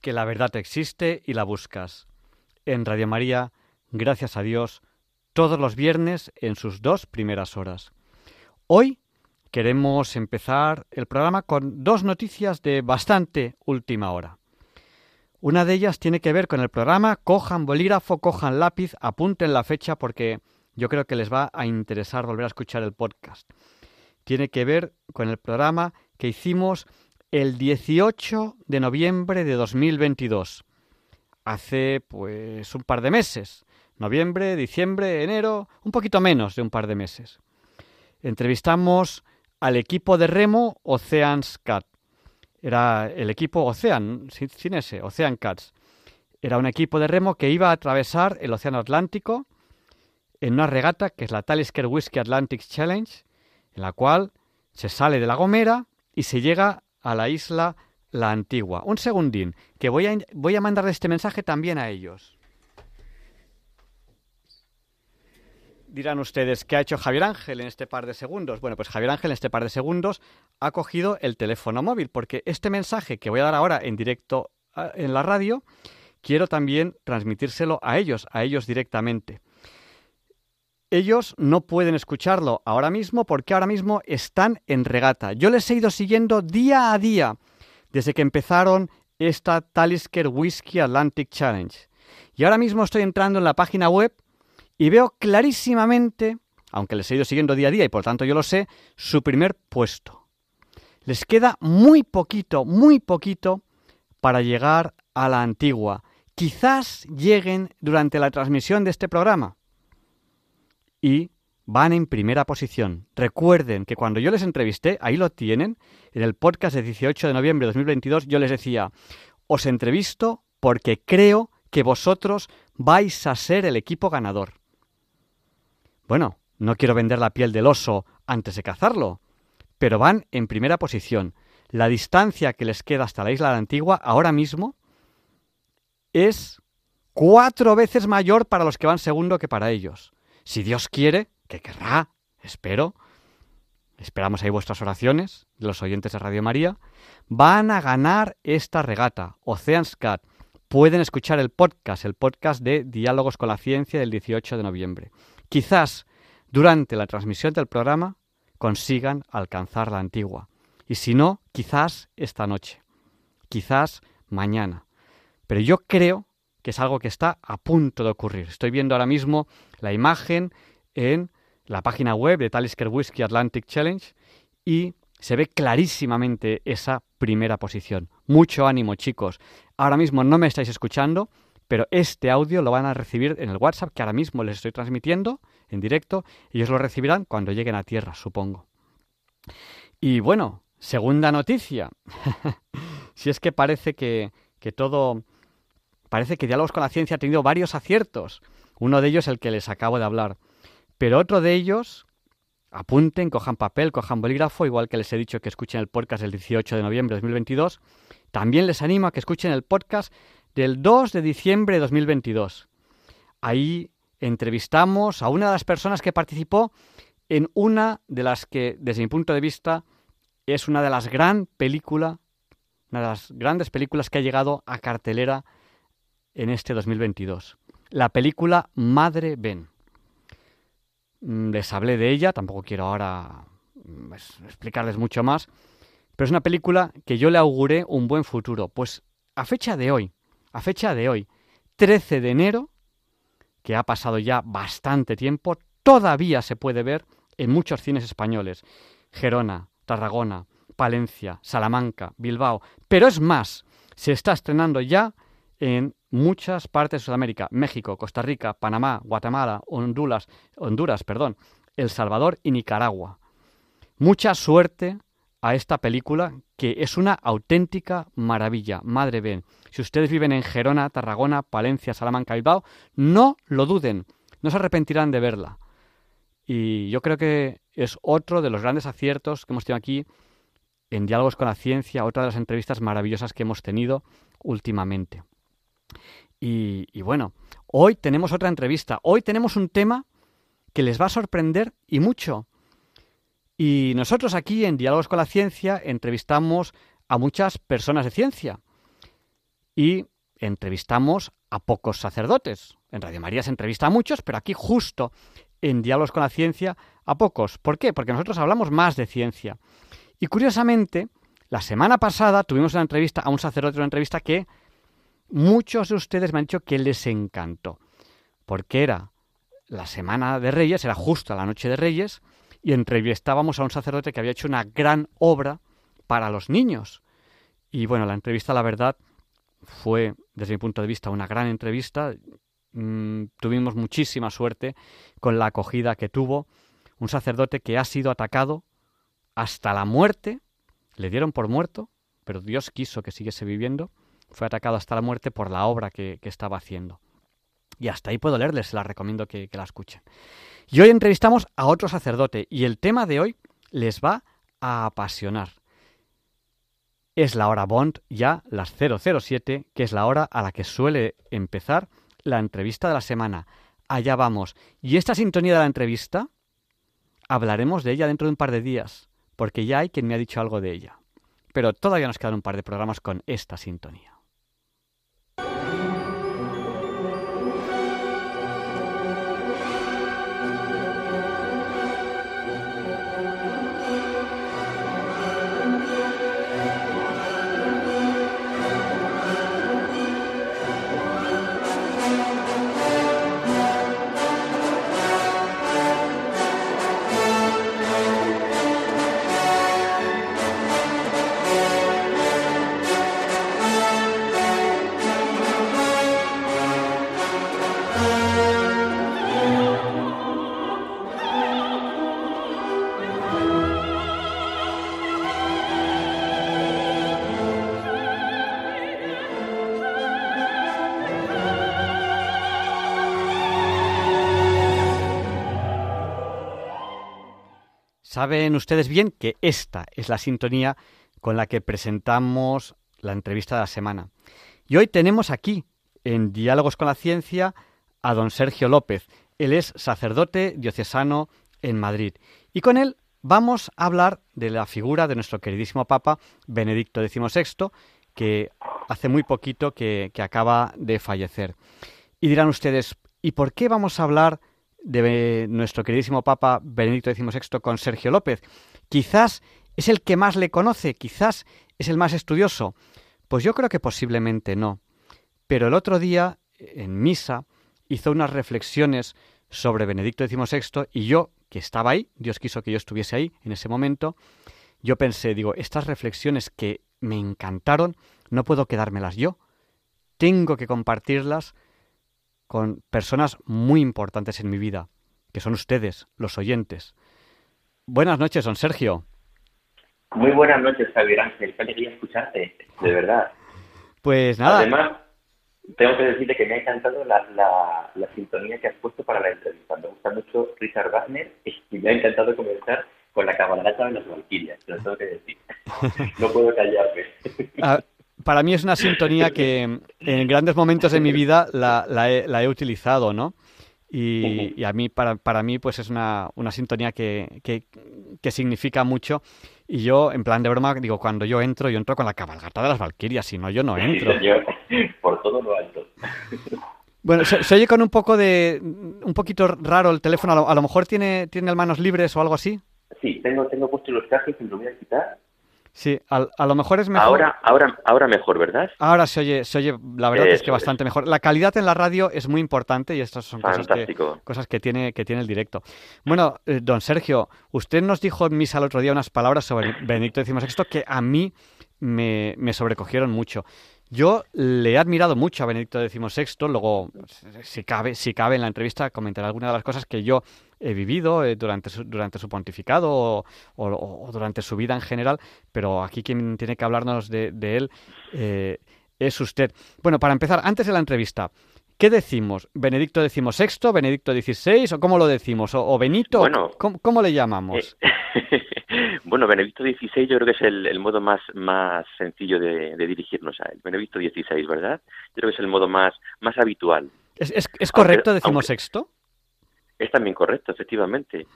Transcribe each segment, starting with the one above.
que la verdad existe y la buscas. En Radio María, gracias a Dios, todos los viernes en sus dos primeras horas. Hoy queremos empezar el programa con dos noticias de bastante última hora. Una de ellas tiene que ver con el programa Cojan bolígrafo, cojan lápiz, apunten la fecha porque yo creo que les va a interesar volver a escuchar el podcast. Tiene que ver con el programa que hicimos el 18 de noviembre de 2022. Hace pues un par de meses. Noviembre, diciembre, enero, un poquito menos de un par de meses. Entrevistamos al equipo de remo Oceans Cat. Era el equipo Ocean, sin ese, Ocean Cats. Era un equipo de remo que iba a atravesar el Océano Atlántico en una regata que es la Talisker Whiskey Atlantic Challenge, en la cual se sale de La Gomera y se llega a la isla La Antigua. Un segundín, que voy a, voy a mandarle este mensaje también a ellos. Dirán ustedes, ¿qué ha hecho Javier Ángel en este par de segundos? Bueno, pues Javier Ángel en este par de segundos ha cogido el teléfono móvil, porque este mensaje que voy a dar ahora en directo ah, en la radio, quiero también transmitírselo a ellos, a ellos directamente. Ellos no pueden escucharlo ahora mismo porque ahora mismo están en regata. Yo les he ido siguiendo día a día desde que empezaron esta Talisker Whiskey Atlantic Challenge. Y ahora mismo estoy entrando en la página web y veo clarísimamente, aunque les he ido siguiendo día a día y por tanto yo lo sé, su primer puesto. Les queda muy poquito, muy poquito para llegar a la antigua. Quizás lleguen durante la transmisión de este programa y van en primera posición. Recuerden que cuando yo les entrevisté, ahí lo tienen, en el podcast de 18 de noviembre de 2022, yo les decía, os entrevisto porque creo que vosotros vais a ser el equipo ganador. Bueno, no quiero vender la piel del oso antes de cazarlo, pero van en primera posición. La distancia que les queda hasta la isla de Antigua ahora mismo es cuatro veces mayor para los que van segundo que para ellos. Si Dios quiere, que querrá, espero, esperamos ahí vuestras oraciones, los oyentes de Radio María, van a ganar esta regata, Oceans Cat. Pueden escuchar el podcast, el podcast de Diálogos con la Ciencia del 18 de noviembre. Quizás durante la transmisión del programa consigan alcanzar la antigua. Y si no, quizás esta noche, quizás mañana. Pero yo creo que es algo que está a punto de ocurrir. Estoy viendo ahora mismo la imagen en la página web de Talisker Whiskey Atlantic Challenge y se ve clarísimamente esa primera posición. Mucho ánimo, chicos. Ahora mismo no me estáis escuchando, pero este audio lo van a recibir en el WhatsApp que ahora mismo les estoy transmitiendo en directo y ellos lo recibirán cuando lleguen a tierra, supongo. Y bueno, segunda noticia. si es que parece que, que todo parece que Diálogos con la Ciencia ha tenido varios aciertos. Uno de ellos el que les acabo de hablar. Pero otro de ellos, apunten, cojan papel, cojan bolígrafo, igual que les he dicho que escuchen el podcast del 18 de noviembre de 2022. También les animo a que escuchen el podcast del 2 de diciembre de 2022. Ahí entrevistamos a una de las personas que participó en una de las que, desde mi punto de vista, es una de las gran películas, una de las grandes películas que ha llegado a cartelera en este 2022. La película Madre Ben. Mm, les hablé de ella, tampoco quiero ahora mm, explicarles mucho más, pero es una película que yo le auguré un buen futuro. Pues a fecha de hoy, a fecha de hoy, 13 de enero, que ha pasado ya bastante tiempo, todavía se puede ver en muchos cines españoles. Gerona, Tarragona, Palencia, Salamanca, Bilbao. Pero es más, se está estrenando ya en muchas partes de Sudamérica, México, Costa Rica, Panamá, Guatemala, Honduras, Honduras, perdón, El Salvador y Nicaragua. Mucha suerte a esta película que es una auténtica maravilla. Madre bien, si ustedes viven en Gerona, Tarragona, Palencia, Salamanca, Bilbao, no lo duden, no se arrepentirán de verla. Y yo creo que es otro de los grandes aciertos que hemos tenido aquí en Diálogos con la Ciencia, otra de las entrevistas maravillosas que hemos tenido últimamente. Y, bueno, hoy tenemos otra entrevista, hoy tenemos un tema que les va a sorprender y mucho. Y nosotros aquí en Diálogos con la Ciencia entrevistamos a muchas personas de ciencia y entrevistamos a pocos sacerdotes. En Radio María se entrevista a muchos, pero aquí justo en Diálogos con la Ciencia a pocos. ¿Por qué? Porque nosotros hablamos más de ciencia. Y curiosamente, la semana pasada tuvimos una entrevista a un sacerdote, una entrevista que muchos de ustedes me han dicho que les encantó, porque era la semana de Reyes, era justo la noche de Reyes, y entrevistábamos a un sacerdote que había hecho una gran obra para los niños. Y bueno, la entrevista, la verdad, fue, desde mi punto de vista, una gran entrevista. Mm, tuvimos muchísima suerte con la acogida que tuvo. Un sacerdote que ha sido atacado hasta la muerte. Le dieron por muerto, pero Dios quiso que siguiese viviendo. Fue atacado hasta la muerte por la obra que, estaba haciendo. Y hasta ahí puedo leerles, se la recomiendo que la escuchen. Y hoy entrevistamos a otro sacerdote y el tema de hoy les va a apasionar. Es la hora Bond, ya las 007, que es la hora a la que suele empezar la entrevista de la semana. Allá vamos. Y esta sintonía de la entrevista, hablaremos de ella dentro de un par de días, porque ya hay quien me ha dicho algo de ella. Pero todavía nos quedan un par de programas con esta sintonía. Saben ustedes bien que esta es la sintonía con la que presentamos la entrevista de la semana. Y hoy tenemos aquí, en Diálogos con la Ciencia, a don Sergio López. Él es sacerdote diocesano en Madrid. Y con él vamos a hablar de la figura de nuestro queridísimo Papa Benedicto XVI, que hace muy poquito que, que acaba de fallecer. Y dirán ustedes, ¿y por qué vamos a hablar de nuestro queridísimo Papa Benedicto XVI con Sergio López. Quizás es el que más le conoce, quizás es el más estudioso. Pues yo creo que posiblemente no. Pero el otro día, en misa, hizo unas reflexiones sobre Benedicto XVI y yo, que estaba ahí, Dios quiso que yo estuviese ahí en ese momento, yo pensé, digo, estas reflexiones que me encantaron, no puedo quedármelas yo. Tengo que compartirlas con personas muy importantes en mi vida, que son ustedes, los oyentes. Buenas noches, don Sergio. Muy buenas noches, Javier Ángel. Qué alegría escucharte, de verdad. Pues nada. Además, tengo que decirte que me ha encantado la, la, sintonía que has puesto para la entrevista. Me gusta mucho Richard Wagner y me ha encantado comenzar con la cabalgata de las Valquirias, te lo tengo que decir. No puedo callarme. Ah, para mí es una sintonía que en grandes momentos de mi vida la, he, utilizado, ¿no? Y, a mí, para, para, mí, pues es una, una sintonía que, que, significa mucho. Y yo, en plan de broma, digo, cuando yo entro, yo entro con la cabalgata de las Valquirias, si no, yo no entro. por todo lo alto. Bueno, se, oye con un poco de... un poquito raro el teléfono, a lo, mejor tiene, tiene manos libres o algo así. Sí, tengo, tengo puesto los cajes y lo voy a quitar Sí, a, lo mejor es mejor. Ahora, ahora, ahora mejor, ¿verdad? Ahora se oye, se oye, la verdad es que bastante mejor. La calidad en la radio es muy importante y estas son cosas que, cosas que tiene, que tiene el directo. Bueno, eh, don Sergio, usted nos dijo en misa el otro día unas palabras sobre Benedicto XVI que a mí me, me sobrecogieron mucho. Yo le he admirado mucho a Benedicto XVI, luego, si cabe, si cabe en la entrevista, comentaré algunas de las cosas que yo he vivido eh, durante, su, durante su pontificado o, durante su vida en general, pero aquí quien tiene que hablarnos de, él eh, es usted. Bueno, para empezar, antes de la entrevista, ¿qué decimos? ¿Benedicto XVI, Benedicto XVI o cómo lo decimos? ¿O, Benito? ¿Cómo, le llamamos? Eh, bueno, Benedicto XVI yo creo que es el, modo más, más sencillo de, dirigirnos a él. Benedicto XVI, ¿verdad? Yo creo que es el modo más, más habitual. ¿Es, es, correcto decimos sexto? Es también correcto, efectivamente.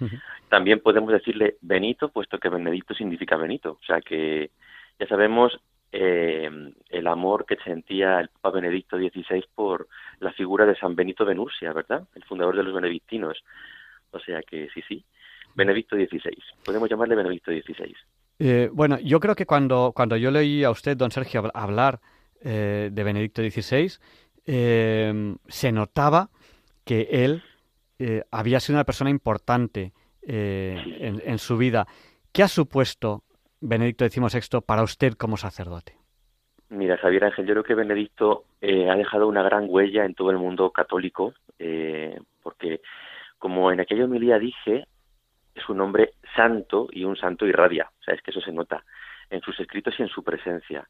También podemos decirle Benito, puesto que Benedicto significa Benito. O sea que ya sabemos eh, el amor que sentía el Papa Benedicto XVI por la figura de San Benito de Nursia, ¿verdad? El fundador de los benedictinos. O sea que sí, sí. Benedicto XVI. Podemos llamarle Benedicto XVI. Eh, bueno, yo creo que cuando, cuando yo leí a usted, don Sergio, hablar eh, de Benedicto XVI, eh, se notaba que él había sido una persona importante en, en, su vida. ¿Qué ha supuesto Benedicto XVI para usted como sacerdote? Mira, Javier Ángel, yo creo que Benedicto ha dejado una gran huella en todo el mundo católico, porque como en aquella homilía dije, es un hombre santo y un santo irradia. O sea, es que eso se nota en sus escritos y en su presencia.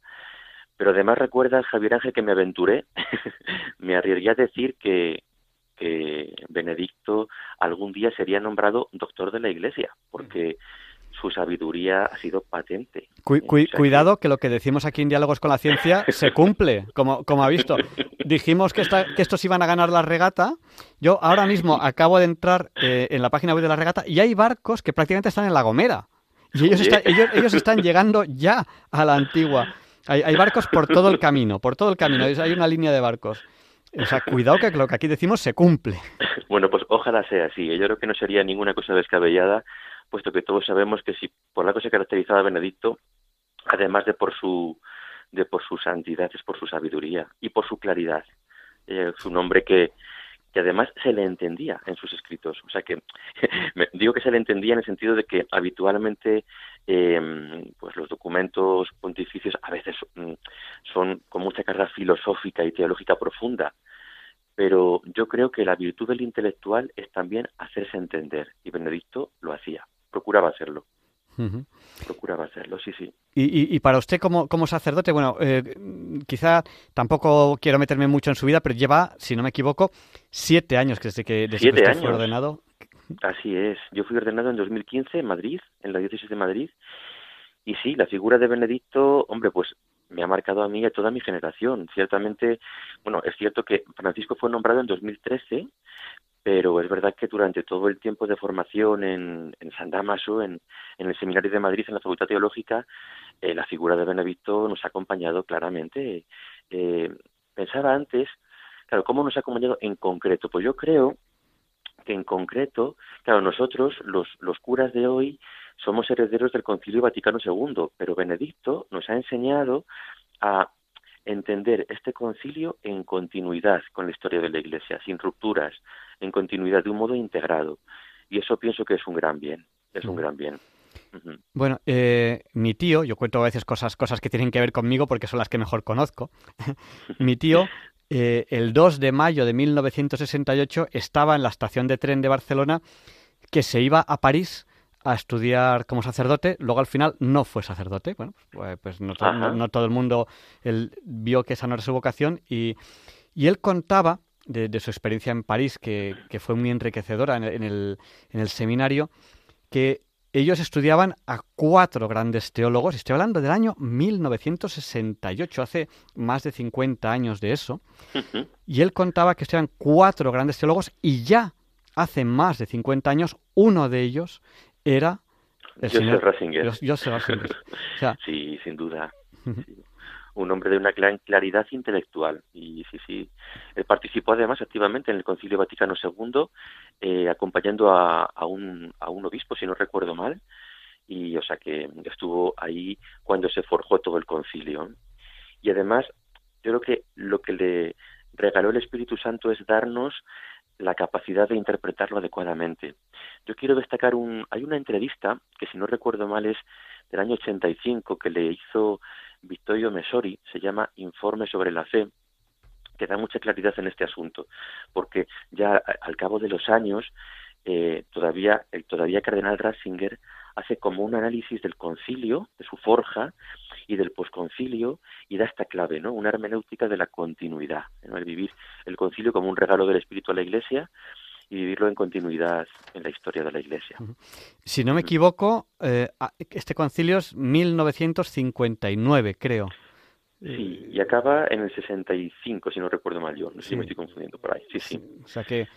Pero además recuerdas, Javier Ángel, que me aventuré, me arriesgué a decir que Benedicto algún día sería nombrado doctor de la Iglesia, porque su sabiduría ha sido patente. cuidado que... lo que decimos aquí en Diálogos con la Ciencia se cumple, como, como ha visto. Dijimos que, que estos iban a ganar la regata. Yo ahora mismo acabo de entrar eh, en la página web de la regata y hay barcos que prácticamente están en La Gomera. Y ellos, están, ellos, ellos están llegando ya a la antigua. Hay, hay, barcos por todo el camino, por todo el camino. Hay una línea de barcos. O sea, cuidado que lo que aquí decimos se cumple. Bueno, pues ojalá sea así. Yo creo que no sería ninguna cosa descabellada puesto que todos sabemos que si por algo se caracterizaba a Benedicto, además de por su de por su santidad, es por su sabiduría y por su claridad. Eh, su nombre que, que además se le entendía en sus escritos. O sea que digo que se le entendía en el sentido de que habitualmente eh, pues los documentos pontificios a veces mm, son con mucha carga filosófica y teológica profunda. Pero yo creo que la virtud del intelectual es también hacerse entender y Benedicto lo hacía procuraba hacerlo. Procuraba hacerlo, sí, sí. Y, y, para usted como, como sacerdote, bueno, eh, quizá tampoco quiero meterme mucho en su vida, pero lleva, si no me equivoco, siete años desde que, desde que usted fue ordenado. Así es. Yo fui ordenado en 2015 en Madrid, en la diócesis de Madrid. Y sí, la figura de Benedicto, hombre, pues me ha marcado a mí y a toda mi generación. Ciertamente, bueno, es cierto que Francisco fue nombrado en 2013, pero es verdad que durante todo el tiempo de formación en, en San Damaso, en, el Seminario de Madrid, en la Facultad Teológica, eh, la figura de Benedicto nos ha acompañado claramente. Eh, pensaba antes, claro, ¿cómo nos ha acompañado en concreto? Pues yo creo que en concreto, claro, nosotros, los, los curas de hoy, somos herederos del Concilio Vaticano II, pero Benedicto nos ha enseñado a entender este concilio en continuidad con la historia de la Iglesia, sin rupturas, en continuidad, de un modo integrado. Y eso pienso que es un gran bien, es un gran bien. Bueno, eh, mi tío, yo cuento a veces cosas, cosas que tienen que ver conmigo porque son las que mejor conozco. mi tío, eh, el 2 de mayo de 1968, estaba en la estación de tren de Barcelona que se iba a París a estudiar como sacerdote, luego al final no fue sacerdote, bueno, pues, pues no, todo el mundo él vio que esa no era su vocación y, y él contaba de, su experiencia en París, que, fue muy enriquecedora en el, en el, seminario, que ellos estudiaban a cuatro grandes teólogos, estoy hablando del año 1968, hace más de 50 años de eso, y él contaba que estudiaban cuatro grandes teólogos y ya hace más de 50 años uno de ellos era el Joseph Ratzinger. sí, sin duda. Un hombre de una gran claridad intelectual. Y sí, sí. Él participó además activamente en el Concilio Vaticano II, eh, acompañando a, a, un, a un obispo, si no recuerdo mal. y o sea que estuvo ahí cuando se forjó todo el concilio. Y además, yo creo que lo que le regaló el Espíritu Santo es darnos la capacidad de interpretarlo adecuadamente. Yo quiero destacar un hay una entrevista que si no recuerdo mal es del año 85 que le hizo Vittorio Mesori, se llama Informe sobre la fe, que da mucha claridad en este asunto, porque ya al cabo de los años eh, todavía el todavía cardenal Ratzinger hace como un análisis del concilio, de su forja y del posconcilio y da esta clave, ¿no? Una hermenéutica de la continuidad, ¿no? el vivir el concilio como un regalo del Espíritu a la Iglesia y vivirlo en continuidad en la historia de la Iglesia. Si no me equivoco, eh, este concilio es 1959, creo. Sí, y acaba en el 65, si no recuerdo mal yo. No sé si me estoy confundiendo por ahí. Sí, sí. O sea que,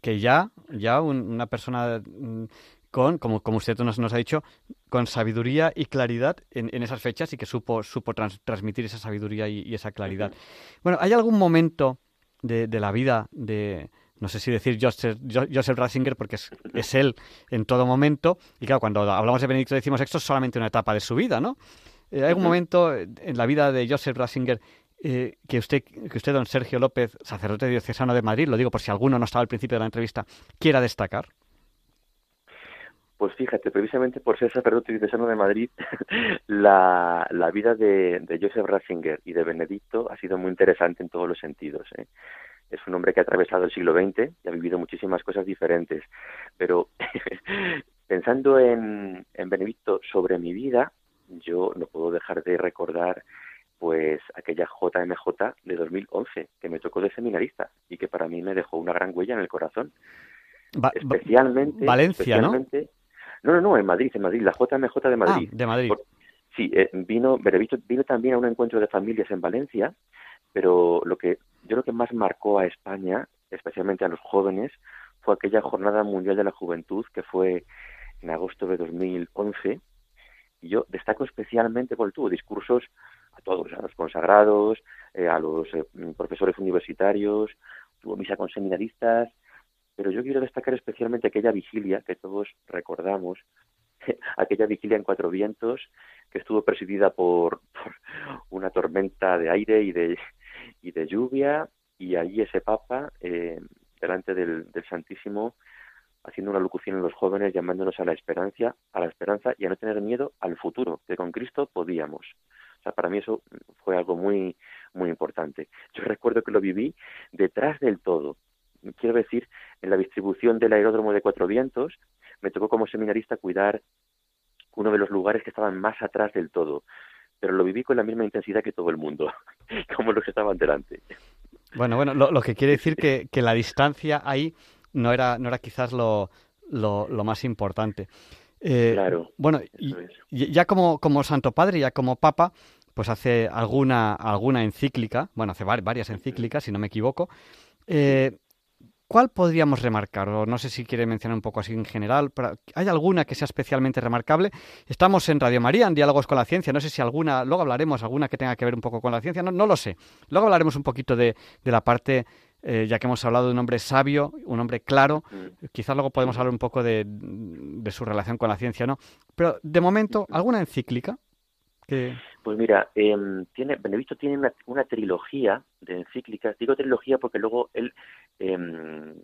que, ya, ya una persona mm, con, como, como usted nos, nos ha dicho, con sabiduría y claridad en, en esas fechas y que supo, supo transmitir esa sabiduría y, esa claridad. Bueno, ¿hay algún momento de, de, la vida de, no sé si decir Joseph, Joseph Ratzinger porque es, es, él en todo momento, y claro, cuando hablamos de Benedicto decimos esto es solamente una etapa de su vida, ¿no? ¿Hay algún momento en la vida de Joseph Ratzinger eh, que usted, que usted, don Sergio López, sacerdote diocesano de Madrid, lo digo por si alguno no estaba al principio de la entrevista, quiera destacar? Pues fíjate, precisamente por ser sacerdote diocesano de Madrid, la, la vida de, de, Joseph Ratzinger y de Benedicto ha sido muy interesante en todos los sentidos. ¿eh? Es un hombre que ha atravesado el siglo XX y ha vivido muchísimas cosas diferentes. Pero pensando en, en Benedicto sobre mi vida, yo no puedo dejar de recordar pues aquella JMJ de 2011 que me tocó de seminarista y que para mí me dejó una gran huella en el corazón. especialmente Valencia, especialmente, no, no, no, en Madrid, en Madrid, la JMJ de Madrid. Ah, de Madrid. sí, eh, vino, vino también a un encuentro de familias en Valencia, pero lo que yo creo que más marcó a España, especialmente a los jóvenes, fue aquella Jornada Mundial de la Juventud que fue en agosto de 2011. Y yo destaco especialmente porque tuvo discursos a todos, a los consagrados, eh, a los eh, profesores universitarios, tuvo misa con seminaristas, pero yo quiero destacar especialmente aquella vigilia que todos recordamos, aquella vigilia en Cuatro Vientos, que estuvo presidida por, una tormenta de aire y de, y de lluvia, y allí ese Papa, eh, delante del, Santísimo, haciendo una locución en los jóvenes, llamándonos a la esperanza, a la esperanza y a no tener miedo al futuro, que con Cristo podíamos. O sea, para mí eso fue algo muy, muy importante. Yo recuerdo que lo viví detrás del todo, quiero decir, en la distribución del aeródromo de Cuatro Vientos, me tocó como seminarista cuidar uno de los lugares que estaban más atrás del todo, pero lo viví con la misma intensidad que todo el mundo, como los que estaban delante. Bueno, bueno, lo, que quiere decir que, que, la distancia ahí no era, no era quizás lo, lo, más importante. Eh, claro. Bueno, y, ya como, como Santo Padre, ya como Papa, pues hace alguna, alguna encíclica, bueno, hace varias encíclicas, si no me equivoco. Eh, ¿Cuál podríamos remarcar? O no sé si quiere mencionar un poco así en general. Pero ¿Hay alguna que sea especialmente remarcable? Estamos en Radio María, en Diálogos con la Ciencia. No sé si alguna, luego hablaremos, alguna que tenga que ver un poco con la ciencia. No, no lo sé. Luego hablaremos un poquito de, la parte, eh, ya que hemos hablado de un hombre sabio, un hombre claro. Mm. Quizás luego podemos hablar un poco de, de su relación con la ciencia, ¿no? Pero de momento, ¿alguna encíclica? Pues mira, eh, tiene, Benedicto tiene una, trilogía de encíclicas. Digo trilogía porque luego él em,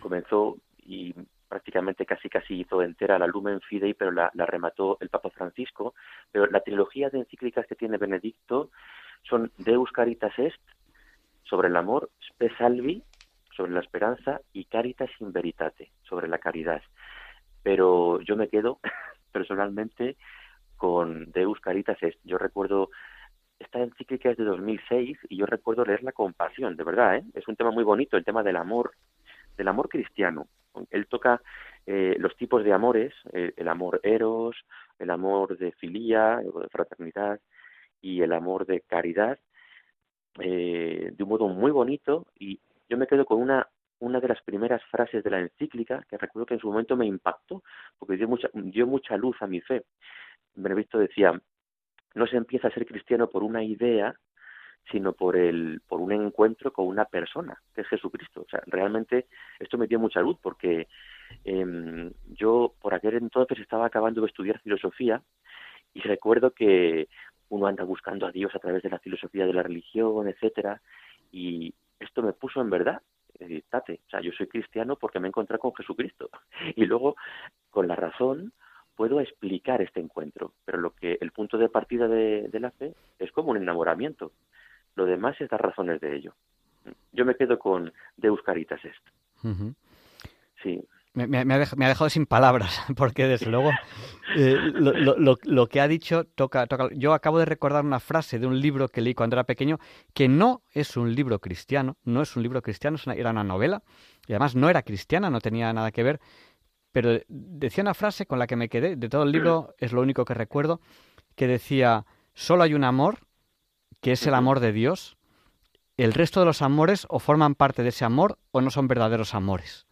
comenzó y prácticamente casi casi hizo entera la Lumen Fidei, pero la, remató el Papa Francisco. Pero la trilogía de encíclicas que tiene Benedicto son Deus Caritas Est, sobre el amor, Spe Salvi, sobre la esperanza, y Caritas in Veritate, sobre la caridad. Pero yo me quedo personalmente con Deus Caritas. Yo recuerdo, esta encíclica es de 2006 y yo recuerdo leerla con pasión, de verdad, ¿eh? es un tema muy bonito, el tema del amor, del amor cristiano. Él toca eh, los tipos de amores, eh, el amor eros, el amor de filía, de fraternidad y el amor de caridad, de un modo muy bonito y yo me quedo con una una de las primeras frases de la encíclica que recuerdo que en su momento me impactó porque dio mucha dio mucha luz a mi fe Benedicto decía, no se empieza a ser cristiano por una idea, sino por el por un encuentro con una persona, que es Jesucristo. O sea, realmente esto me dio mucha luz porque em, yo por aquel entonces estaba acabando de estudiar filosofía y recuerdo que uno anda buscando a Dios a través de la filosofía de la religión, etcétera, y esto me puso en verdad tate, o sea, yo soy cristiano porque me he encontrado con Jesucristo. Y luego, con la razón, puedo explicar este encuentro, pero lo que el punto de partida de, la fe es como un enamoramiento. Lo demás es dar razones de ello. Yo me quedo con Deus Caritas est. Sí. Me, ha dejado, sin palabras, porque desde luego eh, lo, que ha dicho toca, toca. Yo acabo de recordar una frase de un libro que leí cuando era pequeño, que no es un libro cristiano, no es un libro cristiano, era una novela, y además no era cristiana, no tenía nada que ver, pero decía una frase con la que me quedé, de todo el libro es lo único que recuerdo, que decía, solo hay un amor, que es el amor de Dios, el resto de los amores o forman parte de ese amor o no son verdaderos amores.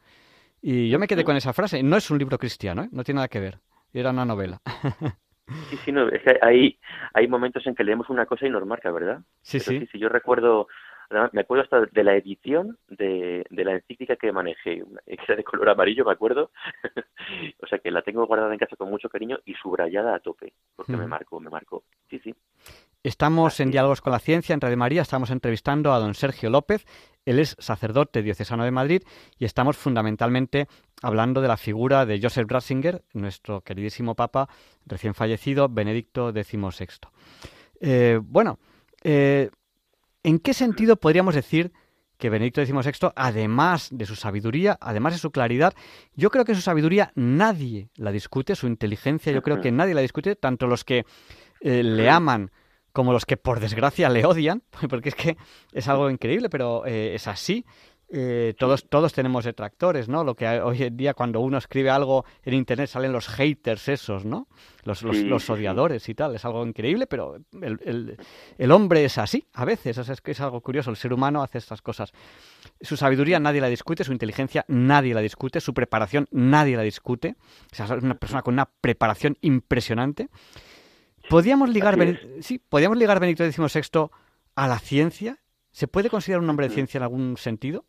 Y yo me quedé con esa frase, no es un libro cristiano, ¿eh? no tiene nada que ver, era una novela. Sí, sí, no, es que hay, hay momentos en que leemos una cosa y nos marca, ¿verdad? Sí, sí. sí. Yo recuerdo me acuerdo hasta de la edición de, de la encíclica que manejé, que era de color amarillo, me acuerdo. o sea que la tengo guardada en casa con mucho cariño y subrayada a tope, porque me marcó, me marcó. Sí, sí. Estamos en Diálogos con la Ciencia, en Radio María, estamos entrevistando a don Sergio López, él es sacerdote diocesano de Madrid y estamos fundamentalmente hablando de la figura de Joseph Ratzinger, nuestro queridísimo Papa recién fallecido, Benedicto XVI. Eh, bueno, eh, ¿En qué sentido podríamos decir que Benedicto XVI, además de su sabiduría, además de su claridad, yo creo que su sabiduría nadie la discute, su inteligencia yo creo que nadie la discute, tanto los que eh, le aman como los que por desgracia le odian, porque es que es algo increíble, pero eh, es así. Eh, todos, todos tenemos detractores, ¿no? Lo que hoy en día cuando uno escribe algo en Internet salen los haters esos, ¿no? Los, los, odiadores y tal. Es algo increíble, pero el, el, hombre es así a veces. es que es algo curioso. El ser humano hace estas cosas. Su sabiduría nadie la discute, su inteligencia nadie la discute, su preparación nadie la discute. O sea, es una persona con una preparación impresionante. ¿Podríamos ligar, sí, ¿podríamos ligar Benedicto XVI a la ciencia? ¿Se puede considerar un hombre de ciencia en algún sentido?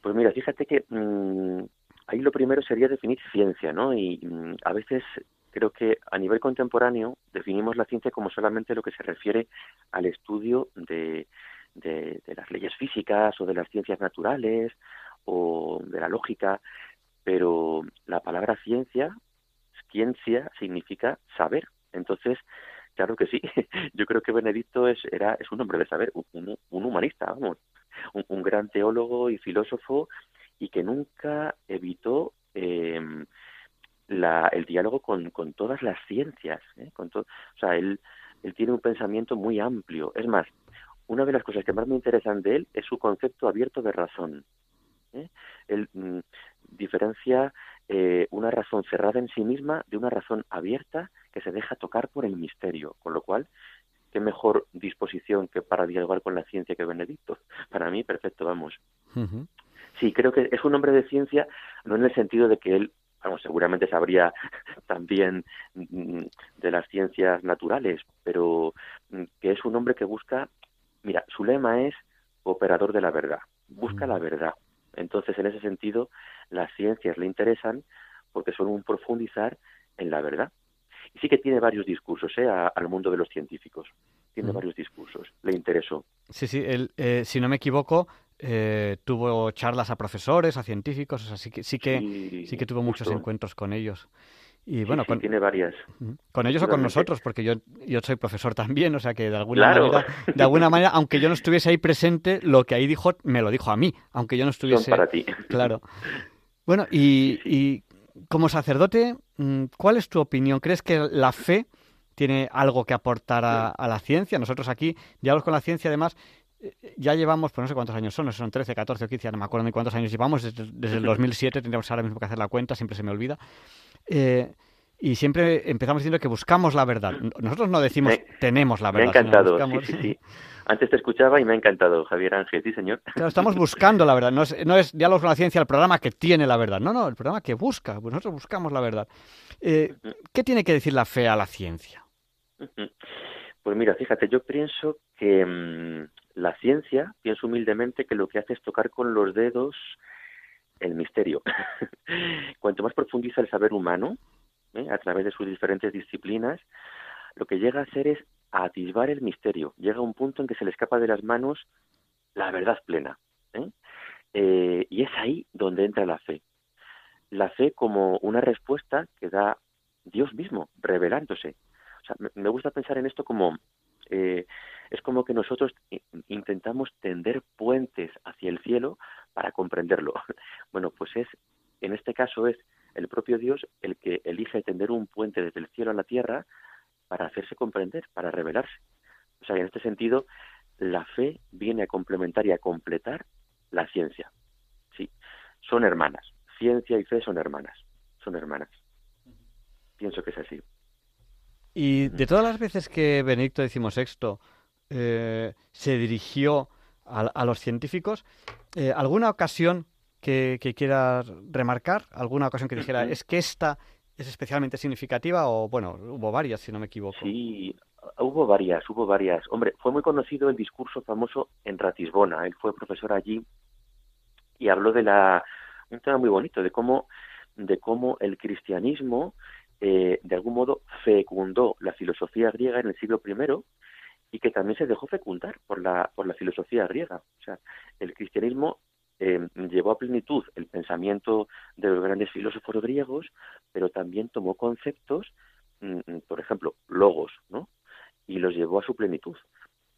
Pues mira, fíjate que mm, ahí lo primero sería definir ciencia, ¿no? Y mm, a veces creo que a nivel contemporáneo definimos la ciencia como solamente lo que se refiere al estudio de, de, las leyes físicas o de las ciencias naturales o de la lógica, pero la palabra ciencia, ciencia significa saber. Entonces, claro que sí, yo creo que Benedicto es, era, es un hombre de saber, un, un humanista, vamos, un, gran teólogo y filósofo y que nunca evitó em, el diálogo con, todas las ciencias. ¿eh? Con o sea, él, él tiene un pensamiento muy amplio. Es más, una de las cosas que más me interesan de él es su concepto abierto de razón. ¿eh? Él mm, diferencia eh, una razón cerrada en sí misma de una razón abierta que se deja tocar por el misterio, con lo cual qué mejor disposición que para dialogar con la ciencia que Benedicto. Para mí, perfecto, vamos. Sí, creo que es un hombre de ciencia, no en el sentido de que él, vamos, seguramente sabría también mm, de las ciencias naturales, pero mm, que es un hombre que busca, mira, su lema es operador de la verdad, busca la verdad. Entonces, en ese sentido, las ciencias le interesan porque son un profundizar en la verdad. Y sí que tiene varios discursos ¿eh? al mundo de los científicos. Tiene varios discursos. Le interesó. Sí, sí. Él, eh, si no me equivoco, eh, tuvo charlas a profesores, a científicos. O sea, sí que, sí que, sí, que tuvo muchos encuentros con ellos. Y bueno, tiene varias. Con ellos o con nosotros, porque yo, yo soy profesor también, o sea que de alguna manera, de alguna manera, aunque yo no estuviese ahí presente, lo que ahí dijo me lo dijo a mí, aunque yo no estuviese. para ti. Claro. Bueno, y, y como sacerdote, mm, ¿cuál es tu opinión? ¿Crees que la fe tiene algo que aportar a, la ciencia? Nosotros aquí, diálogos con la ciencia, además, eh, ya llevamos, pues no sé cuántos años son, son 13, 14 o 15, no me acuerdo ni cuántos años llevamos, desde, el 2007, tendríamos ahora mismo que hacer la cuenta, siempre se me olvida. Eh, y siempre empezamos diciendo que buscamos la verdad. Nosotros no decimos tenemos la verdad. Me ha encantado, sí, sí. Antes te escuchaba y me ha encantado, Javier Ángel, sí, señor. estamos buscando la verdad, no es, no es Diálogos con la Ciencia el programa que tiene la verdad, no, no, el programa que busca, pues nosotros buscamos la verdad. Eh, ¿Qué tiene que decir la fe a la ciencia? Pues mira, fíjate, yo pienso que mm, la ciencia, pienso humildemente que lo que hace es tocar con los dedos el misterio. Cuanto más profundiza el saber humano, ¿eh? a través de sus diferentes disciplinas, lo que llega a hacer es atisbar el misterio. Llega a un punto en que se le escapa de las manos la verdad plena. ¿eh? Eh, y es ahí donde entra la fe. La fe como una respuesta que da Dios mismo, revelándose. Me gusta pensar en esto como eh, es como que nosotros intentamos tender puentes hacia el cielo para comprenderlo. Bueno, pues es, en este caso es el propio Dios el que elige tender un puente desde el cielo a la tierra para hacerse comprender, para revelarse. O sea, en este sentido, la fe viene a complementar y a completar la ciencia. Sí, son hermanas. Ciencia y fe son hermanas. Son hermanas. Pienso que es así. Y de todas las veces que Benedicto XVI eh, se dirigió a, los científicos, eh, ¿alguna ocasión que, que, quieras remarcar? ¿Alguna ocasión que dijera, es que esta es especialmente significativa o, bueno, hubo varias, si no me equivoco? Sí, hubo varias, hubo varias. Hombre, fue muy conocido el discurso famoso en Ratisbona. Él fue profesor allí y habló de la un tema muy bonito de cómo de cómo el cristianismo eh, de algún modo fecundó la filosofía griega en el siglo I y que también se dejó fecundar por la, por la filosofía griega. O sea, el cristianismo eh, llevó a plenitud el pensamiento de los grandes filósofos griegos, pero también tomó conceptos, mm, mm, por ejemplo, logos, ¿no? Y los llevó a su plenitud.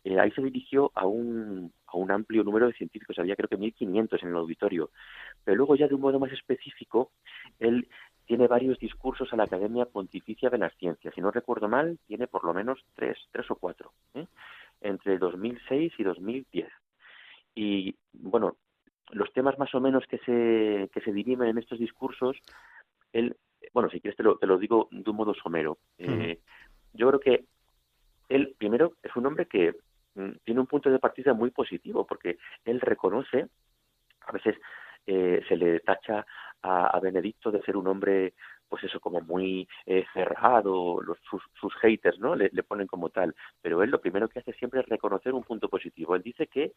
Eh, ahí se dirigió a un, a un amplio número de científicos, había creo que 1.500 en el auditorio, pero luego ya de un modo más específico, él tiene varios discursos a la Academia Pontificia de las Ciencias. Si no recuerdo mal, tiene por lo menos tres, tres o cuatro, ¿eh? entre 2006 y 2010. Y bueno, los temas más o menos que se, que se dirimen en estos discursos, él, bueno, si quieres te lo, te lo digo de un modo somero. Eh, yo creo que él, primero, es un hombre que mm, tiene un punto de partida muy positivo, porque él reconoce, a veces eh, se le tacha a, Benedicto de ser un hombre, pues eso, como muy eh, cerrado, los, sus, haters, ¿no? Le, ponen como tal. Pero él lo primero que hace siempre es reconocer un punto positivo. Él dice que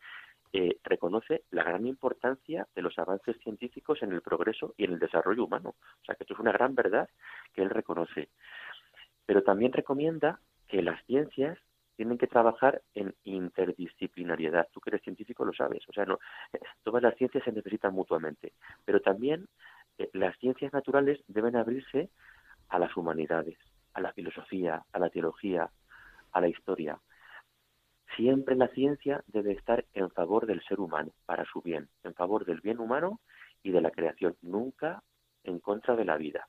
eh, reconoce la gran importancia de los avances científicos en el progreso y en el desarrollo humano. O sea, que esto es una gran verdad que él reconoce. Pero también recomienda que las ciencias tienen que trabajar en interdisciplinariedad. Tú que eres científico lo sabes. O sea, no, todas las ciencias se necesitan mutuamente. Pero también eh, las ciencias naturales deben abrirse a las humanidades, a la filosofía, a la teología, a la historia. Siempre la ciencia debe estar en favor del ser humano, para su bien, en favor del bien humano y de la creación, nunca en contra de la vida.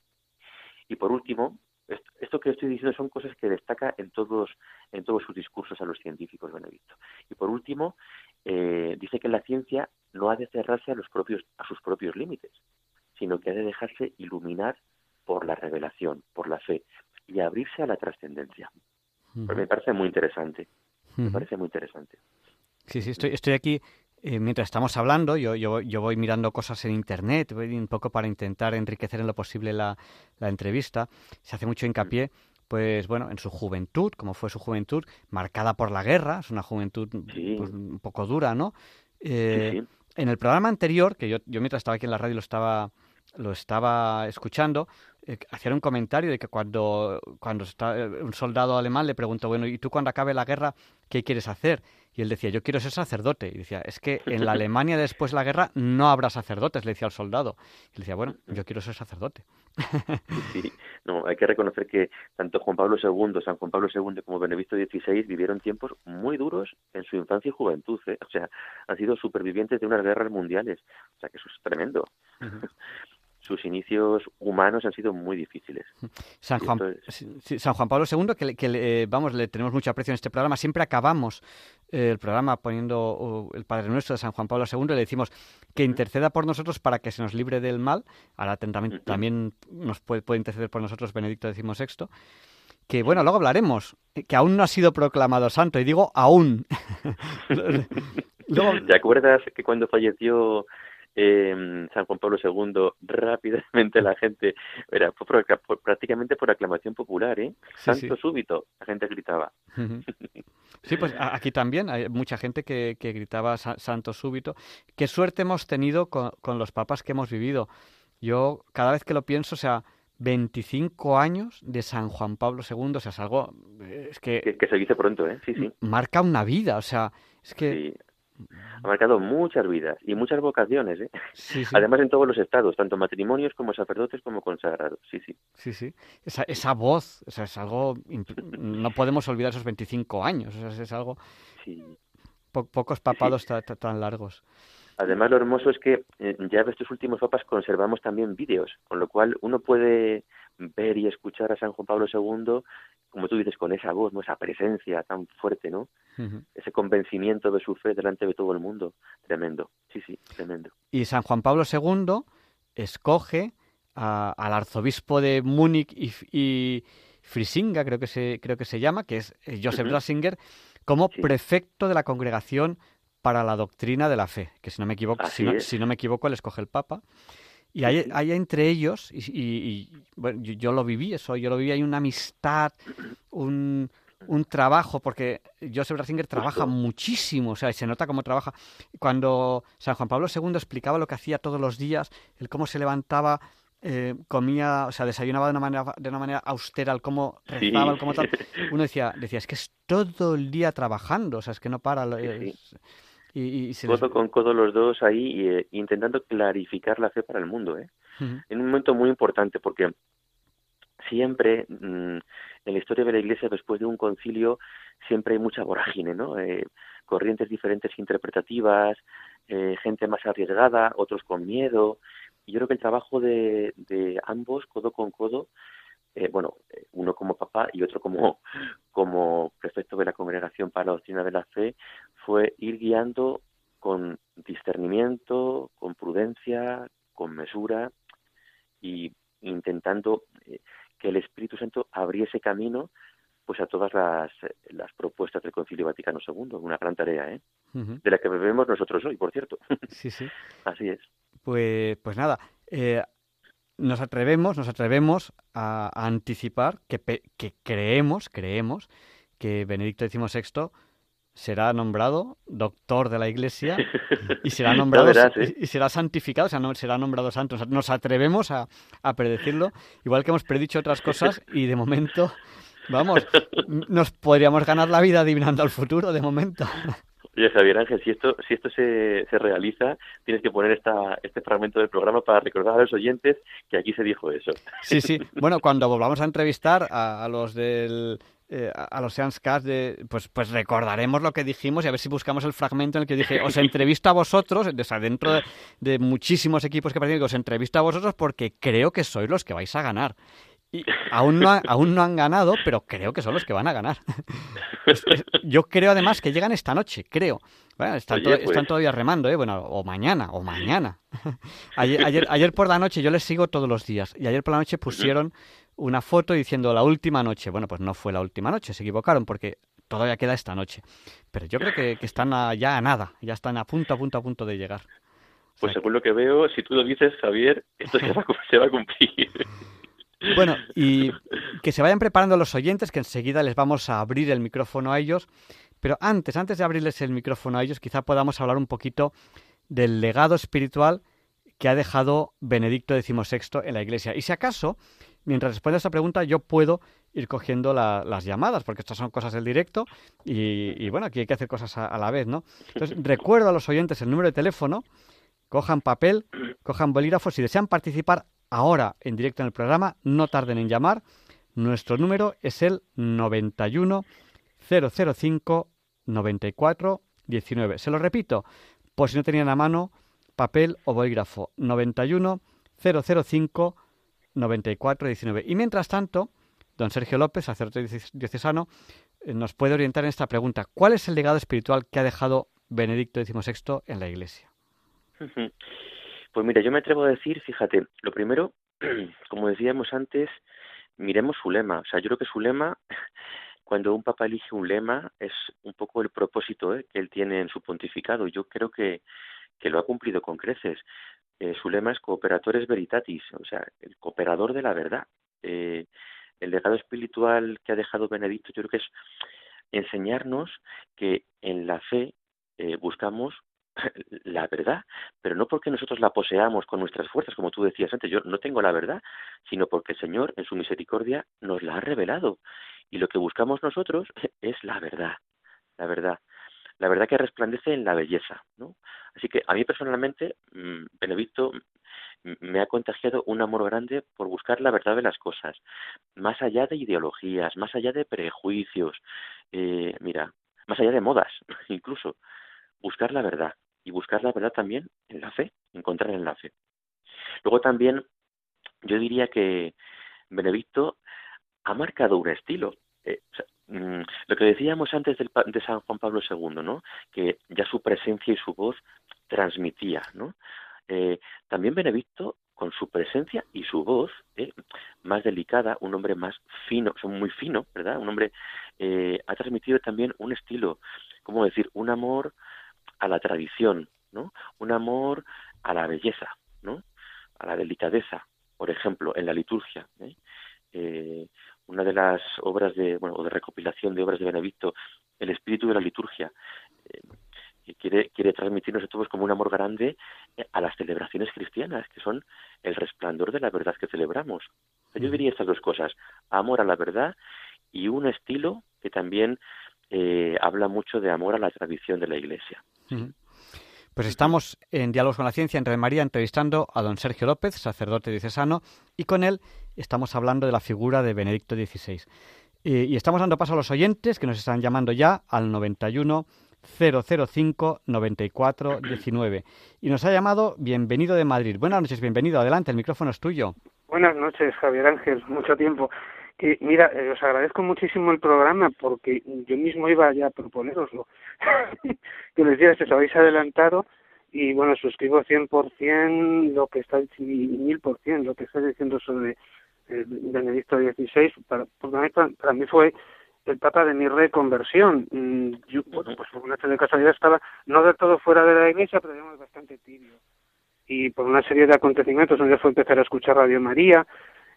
Y por último, esto, que estoy diciendo son cosas que destaca en todos, en todos sus discursos a los científicos, Benedicto. Y por último, eh, dice que la ciencia no ha de cerrarse a, los propios, a sus propios límites, sino que ha de dejarse iluminar por la revelación, por la fe, y abrirse a la trascendencia. Pues me parece muy interesante. Me parece muy interesante. Sí, sí, estoy, estoy aquí eh, mientras estamos hablando, yo, yo, yo, voy mirando cosas en Internet, voy un poco para intentar enriquecer en lo posible la, la entrevista. Se hace mucho hincapié pues bueno, en su juventud, como fue su juventud, marcada por la guerra, es una juventud pues, un poco dura, ¿no? Eh, en el programa anterior, que yo, yo mientras estaba aquí en la radio lo estaba, lo estaba escuchando, eh, hacían un comentario de que cuando, cuando está, eh, un soldado alemán le preguntó, bueno, ¿y tú cuando acabe la guerra qué quieres hacer? Y él decía, yo quiero ser sacerdote. Y decía, es que en la Alemania después de la guerra no habrá sacerdotes, le decía al soldado. Y le decía, bueno, yo quiero ser sacerdote. Sí, no, hay que reconocer que tanto Juan Pablo II, San Juan Pablo II como Benedicto XVI vivieron tiempos muy duros en su infancia y juventud. ¿eh? O sea, han sido supervivientes de unas guerras mundiales. O sea, que eso es tremendo sus inicios humanos han sido muy difíciles. San Juan, San Juan Pablo II, que, que eh, vamos, le tenemos mucho aprecio en este programa, siempre acabamos eh, el programa poniendo el Padre Nuestro de San Juan Pablo II y le decimos que interceda por nosotros para que se nos libre del mal. Ahora también, también nos puede, puede, interceder por nosotros Benedicto XVI. Que bueno, luego hablaremos, que aún no ha sido proclamado santo, y digo aún. ¿Te acuerdas que cuando falleció eh, San Juan Pablo II, rápidamente la gente, era prácticamente por aclamación popular, ¿eh? Santo súbito, la gente gritaba. Sí, pues aquí también hay mucha gente que, que gritaba santo súbito. Qué suerte hemos tenido con, con los papas que hemos vivido. Yo cada vez que lo pienso, o sea, 25 años de San Juan Pablo II, o sea, es algo... Es que, que, se dice pronto, ¿eh? Sí, sí. Marca una vida, o sea, es que... Ha marcado muchas vidas y muchas vocaciones, ¿eh? Además en todos los estados, tanto matrimonios como sacerdotes como consagrados, sí, sí. Sí, sí. Esa, esa voz, o sea, es algo... No podemos olvidar esos 25 años, o sea, es algo... Sí. pocos papados tan largos. Además, lo hermoso es que eh, ya de estos últimos papas conservamos también vídeos, con lo cual uno puede ver y escuchar a San Juan Pablo II, como tú dices, con esa voz, ¿no? esa presencia tan fuerte, ¿no? Ese convencimiento de su fe delante de todo el mundo. Tremendo, sí, sí, tremendo. Y San Juan Pablo II escoge al arzobispo de Múnich y, Frisinga, creo que se, creo que se llama, que es eh, Joseph Ratzinger, como prefecto de la congregación para la doctrina de la fe, que si no me equivoco, si no, me equivoco, le escoge el Papa. Y hay, hay entre ellos, y, bueno, yo, lo viví eso, yo lo viví, hay una amistad, un, un trabajo, porque Joseph Ratzinger trabaja muchísimo, o sea, se nota cómo trabaja. Cuando San Juan Pablo II explicaba lo que hacía todos los días, el cómo se levantaba, eh, comía, o sea, desayunaba de una manera, de una manera austera, el cómo rezaba, el cómo tal, uno decía, decía, es que es todo el día trabajando, o sea, es que no para. Y, codo con codo los dos ahí eh, intentando clarificar la fe para el mundo, ¿eh? En un momento muy importante porque siempre mm, en la historia de la Iglesia después de un concilio siempre hay mucha vorágine, ¿no? Eh, corrientes diferentes interpretativas, eh, gente más arriesgada, otros con miedo. Y yo creo que el trabajo de, de ambos, codo con codo, eh, bueno, uno como papá y otro como, como prefecto de la Congregación para la Doctrina de la Fe, fue ir guiando con discernimiento, con prudencia, con mesura y intentando eh, que el Espíritu Santo abriese camino pues a todas las, las propuestas del Concilio Vaticano II, una gran tarea, ¿eh? De la que bebemos nosotros hoy, por cierto. Sí, sí. Así es. Pues, pues nada, eh, nos atrevemos, nos atrevemos a, anticipar que, que, creemos, creemos que Benedicto XVI será nombrado doctor de la Iglesia y será nombrado y será santificado, o sea, no, será nombrado santo. nos atrevemos a, a predecirlo, igual que hemos predicho otras cosas y de momento, vamos, nos podríamos ganar la vida adivinando el futuro de momento. Oye, Javier Ángel, si esto, si esto se, se realiza, tienes que poner esta, este fragmento del programa para recordar a los oyentes que aquí se dijo eso. Sí, sí. Bueno, cuando volvamos a entrevistar a, los del eh, a los Seans Cast, de, pues, pues recordaremos lo que dijimos y a ver si buscamos el fragmento en el que dije, os entrevisto a vosotros, dentro de, de, muchísimos equipos que participan, os entrevisto a vosotros porque creo que sois los que vais a ganar. Y aún no, aún no han ganado, pero creo que son los que van a ganar. Yo creo además que llegan esta noche, creo. Bueno, están, pues. todavía remando, ¿eh? Bueno, o mañana, o mañana. ayer, ayer, por la noche, yo les sigo todos los días, y ayer por la noche pusieron una foto diciendo la última noche. Bueno, pues no fue la última noche, se equivocaron porque todavía queda esta noche. Pero yo creo que, están ya a nada, ya están a punto, a punto, a punto de llegar. Pues según lo que veo, si tú lo dices, Javier, esto se va a cumplir. Bueno, y que se vayan preparando los oyentes, que enseguida les vamos a abrir el micrófono a ellos. Pero antes, antes de abrirles el micrófono a ellos, quizá podamos hablar un poquito del legado espiritual que ha dejado Benedicto XVI en la Iglesia. Y si acaso, mientras responde a esta pregunta, yo puedo ir cogiendo las llamadas, porque estas son cosas del directo y, bueno, aquí hay que hacer cosas a, a, la vez, ¿no? Entonces, recuerdo a los oyentes el número de teléfono, cojan papel, cojan bolígrafo, si desean participar, ahora en directo en el programa, no tarden en llamar. Nuestro número es el 91 005 94 19. Se lo repito, por si no tenían a mano papel o bolígrafo. 91 005 94 19. Y mientras tanto, don Sergio López, sacerdote diocesano, eh, nos puede orientar en esta pregunta. ¿Cuál es el legado espiritual que ha dejado Benedicto XVI en la Iglesia? Pues mira, yo me atrevo a decir, fíjate, lo primero, como decíamos antes, miremos su lema. O sea, yo creo que su lema, cuando un papa elige un lema, es un poco el propósito ¿eh? que él tiene en su pontificado. Yo creo que, que lo ha cumplido con creces. Eh, su lema es Cooperatores Veritatis, o sea, el cooperador de la verdad. Eh, el legado espiritual que ha dejado Benedicto, yo creo que es enseñarnos que en la fe eh, buscamos la verdad, pero no porque nosotros la poseamos con nuestras fuerzas, como tú decías antes, yo no tengo la verdad, sino porque el Señor en su misericordia nos la ha revelado. Y lo que buscamos nosotros es la verdad, la verdad, la verdad que resplandece en la belleza. ¿no? Así que a mí personalmente, mm, Benedicto me ha contagiado un amor grande por buscar la verdad de las cosas, más allá de ideologías, más allá de prejuicios, eh, mira, más allá de modas, incluso, buscar la verdad y buscar la verdad también en la fe, encontrar en la fe. Luego también yo diría que Benedicto ha marcado un estilo. Eh, mm, lo que decíamos antes del, de San Juan Pablo II, ¿no? Que ya su presencia y su voz transmitía, ¿no? Eh, también Benedicto, con su presencia y su voz eh, más delicada, un hombre más fino, son muy fino, ¿verdad? Un hombre eh, ha transmitido también un estilo, ¿cómo decir? Un amor a la tradición, ¿no? Un amor a la belleza, ¿no? A la delicadeza, por ejemplo, en la liturgia. Una de las obras de, bueno, de recopilación de obras de Benedicto, el espíritu de la liturgia que quiere, quiere transmitirnos a todos como un amor grande eh, a las celebraciones cristianas, que son el resplandor de la verdad que celebramos. Yo diría estas dos cosas, amor a la verdad y un estilo que también eh, habla mucho de amor a la tradición de la Iglesia. Pues estamos en Diálogos con la Ciencia en María entrevistando a don Sergio López, sacerdote diocesano, y con él estamos hablando de la figura de Benedicto XVI. y estamos dando paso a los oyentes que nos están llamando ya al 91 005 94 19. Y nos ha llamado Bienvenido de Madrid. Buenas noches, bienvenido. Adelante, el micrófono es tuyo. Buenas noches, Javier Ángel. Mucho tiempo. Que, mira, eh, os agradezco muchísimo el programa porque yo mismo iba ya a proponeroslo. que les diga que os habéis adelantado y bueno, suscribo 100% lo que está, y 1000% lo que está diciendo sobre eh, Benedicto XVI. Para, para, para mí fue el Papa de mi reconversión. Mm, yo, bueno, pues por una serie de casualidad estaba no del todo fuera de la iglesia, pero digamos bastante tibio. Y por una serie de acontecimientos, donde fue empezar a escuchar Radio María,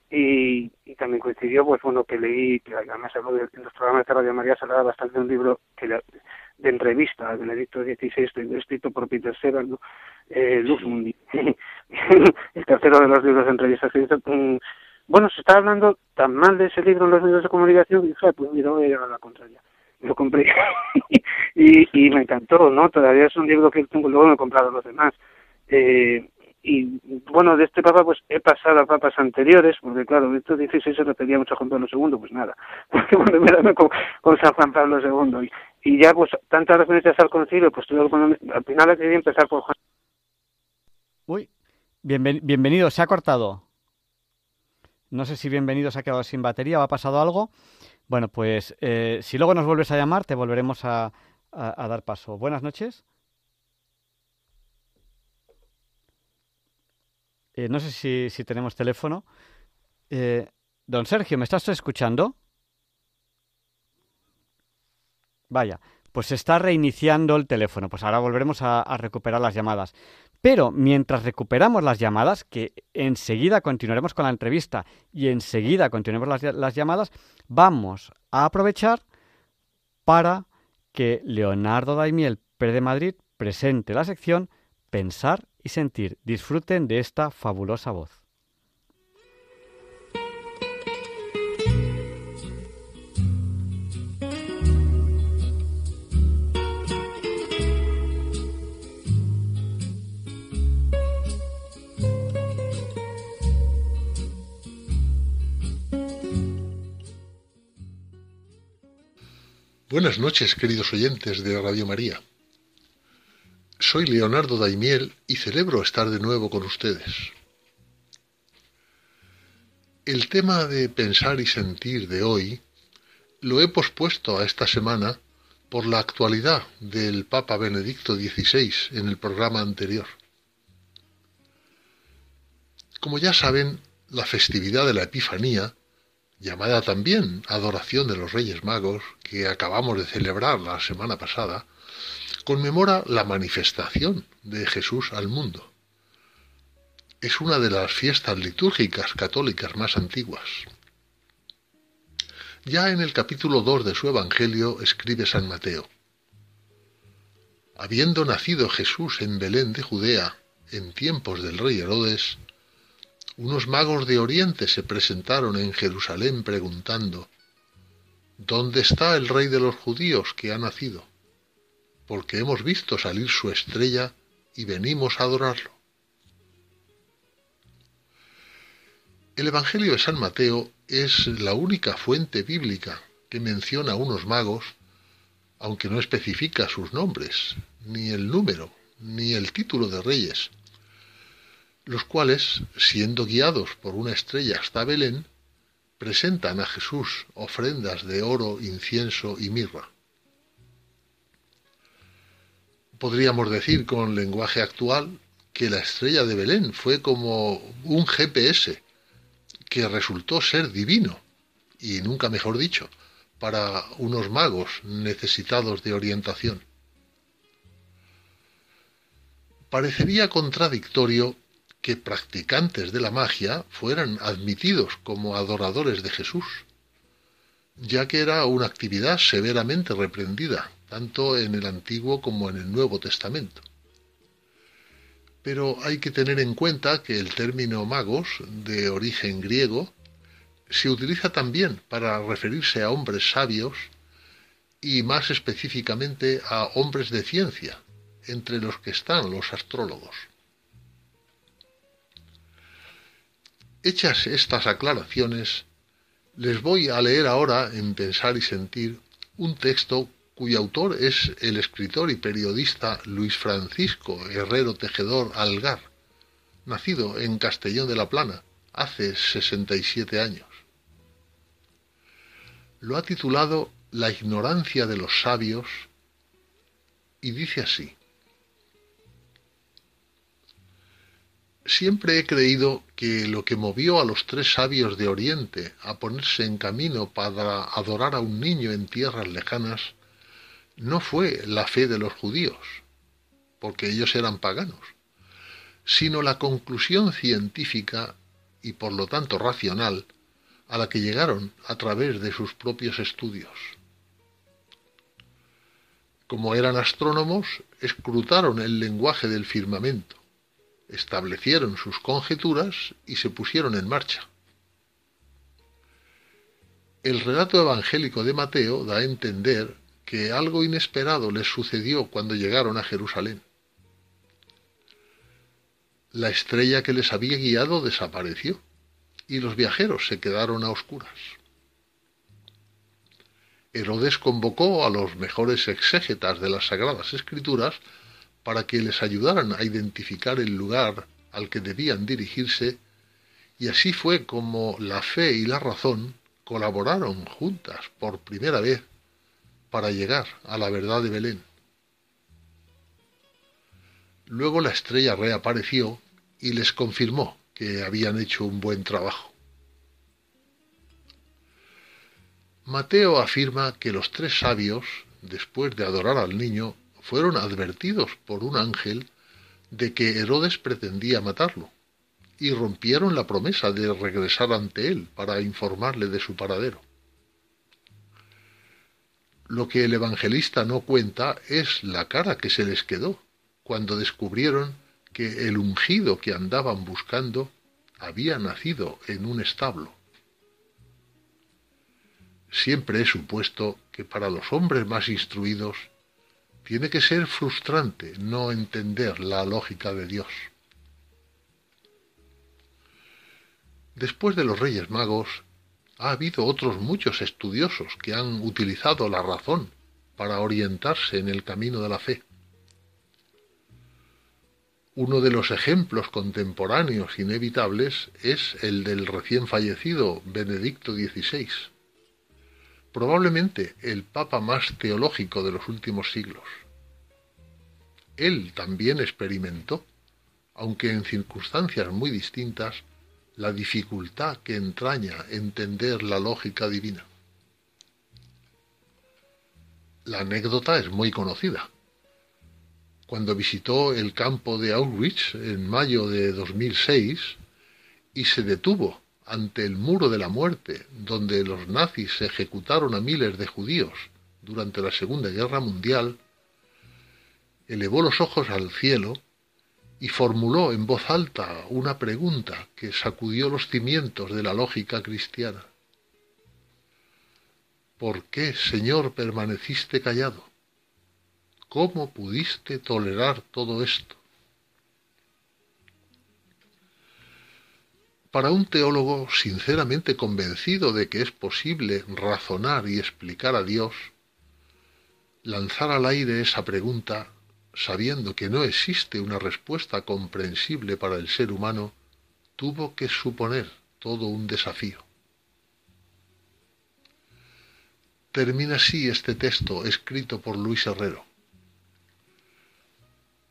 y, y también coincidió, pues bueno, que leí, que además habló de, en los programas de Radio María se hablaba bastante de un libro que de, entrevista, Benedicto XVI, escrito por Peter Segal, ¿no? eh, Luz Mundi, el tercero de los libros de entrevistas que bueno, se está hablando tan mal de ese libro en los medios de comunicación y dije, pues mira, voy a llegar a la contraria. Lo compré y, y me encantó, ¿no? Todavía es un libro que tengo, luego me he comprado los demás. Eh, y bueno, de este papa pues he pasado a papas anteriores, porque claro, estos 16 se refería mucho a Juan Pablo II, pues nada, porque bueno, me con, con San Juan Pablo II. Y, y ya pues tantas referencias al concilio, pues tuve, al final quería empezar por Juan. Uy, bienvenido, se ha cortado. No sé si bienvenido se ha quedado sin batería o ha pasado algo. Bueno, pues eh, si luego nos vuelves a llamar, te volveremos a, dar paso. Buenas noches. Eh, no sé si, tenemos teléfono. Eh, don Sergio, ¿me estás escuchando? Vaya, pues se está reiniciando el teléfono. Pues ahora volveremos a, recuperar las llamadas. Pero mientras recuperamos las llamadas, que enseguida continuaremos con la entrevista y enseguida continuaremos las, llamadas, vamos a aprovechar para que Leonardo Daimiel, Pérez de Madrid, presente la sección Pensar y Sentir. Disfruten de esta fabulosa voz. Buenas noches, queridos oyentes de Radio María. Soy Leonardo Daimiel y celebro estar de nuevo con ustedes. El tema de pensar y sentir de hoy lo he pospuesto a esta semana por la actualidad del Papa Benedicto XVI en el programa anterior. Como ya saben, la festividad de la Epifanía llamada también Adoración de los Reyes Magos, que acabamos de celebrar la semana pasada, conmemora la manifestación de Jesús al mundo. Es una de las fiestas litúrgicas católicas más antiguas. Ya en el capítulo 2 de su Evangelio escribe San Mateo. Habiendo nacido Jesús en Belén de Judea, en tiempos del rey Herodes, unos magos de Oriente se presentaron en Jerusalén preguntando, ¿Dónde está el rey de los judíos que ha nacido? Porque hemos visto salir su estrella y venimos a adorarlo. El Evangelio de San Mateo es la única fuente bíblica que menciona a unos magos, aunque no especifica sus nombres, ni el número, ni el título de reyes, los cuales, siendo guiados por una estrella hasta Belén, presentan a Jesús ofrendas de oro, incienso y mirra. Podríamos decir con lenguaje actual que la estrella de Belén fue como un GPS que resultó ser divino, y nunca mejor dicho, para unos magos necesitados de orientación. Parecería contradictorio que practicantes de la magia fueran admitidos como adoradores de Jesús, ya que era una actividad severamente reprendida, tanto en el Antiguo como en el Nuevo Testamento. Pero hay que tener en cuenta que el término magos, de origen griego, se utiliza también para referirse a hombres sabios y más específicamente a hombres de ciencia, entre los que están los astrólogos. Hechas estas aclaraciones, les voy a leer ahora en Pensar y Sentir un texto cuyo autor es el escritor y periodista Luis Francisco Herrero Tejedor Algar, nacido en Castellón de la Plana hace 67 años. Lo ha titulado La ignorancia de los sabios y dice así. Siempre he creído que lo que movió a los tres sabios de Oriente a ponerse en camino para adorar a un niño en tierras lejanas no fue la fe de los judíos, porque ellos eran paganos, sino la conclusión científica y por lo tanto racional a la que llegaron a través de sus propios estudios. Como eran astrónomos, escrutaron el lenguaje del firmamento establecieron sus conjeturas y se pusieron en marcha. El relato evangélico de Mateo da a entender que algo inesperado les sucedió cuando llegaron a Jerusalén. La estrella que les había guiado desapareció y los viajeros se quedaron a oscuras. Herodes convocó a los mejores exégetas de las Sagradas Escrituras para que les ayudaran a identificar el lugar al que debían dirigirse, y así fue como la fe y la razón colaboraron juntas por primera vez para llegar a la verdad de Belén. Luego la estrella reapareció y les confirmó que habían hecho un buen trabajo. Mateo afirma que los tres sabios, después de adorar al niño, fueron advertidos por un ángel de que Herodes pretendía matarlo, y rompieron la promesa de regresar ante él para informarle de su paradero. Lo que el evangelista no cuenta es la cara que se les quedó cuando descubrieron que el ungido que andaban buscando había nacido en un establo. Siempre he supuesto que para los hombres más instruidos tiene que ser frustrante no entender la lógica de Dios. Después de los Reyes Magos, ha habido otros muchos estudiosos que han utilizado la razón para orientarse en el camino de la fe. Uno de los ejemplos contemporáneos inevitables es el del recién fallecido Benedicto XVI probablemente el papa más teológico de los últimos siglos. Él también experimentó, aunque en circunstancias muy distintas, la dificultad que entraña entender la lógica divina. La anécdota es muy conocida. cuando visitó el campo de Auschwitz en mayo de 2006 y se detuvo ante el muro de la muerte, donde los nazis ejecutaron a miles de judíos durante la Segunda Guerra Mundial, elevó los ojos al cielo y formuló en voz alta una pregunta que sacudió los cimientos de la lógica cristiana. ¿Por qué, Señor, permaneciste callado? ¿Cómo pudiste tolerar todo esto? Para un teólogo sinceramente convencido de que es posible razonar y explicar a Dios, lanzar al aire esa pregunta sabiendo que no existe una respuesta comprensible para el ser humano, tuvo que suponer todo un desafío. Termina así este texto escrito por Luis Herrero.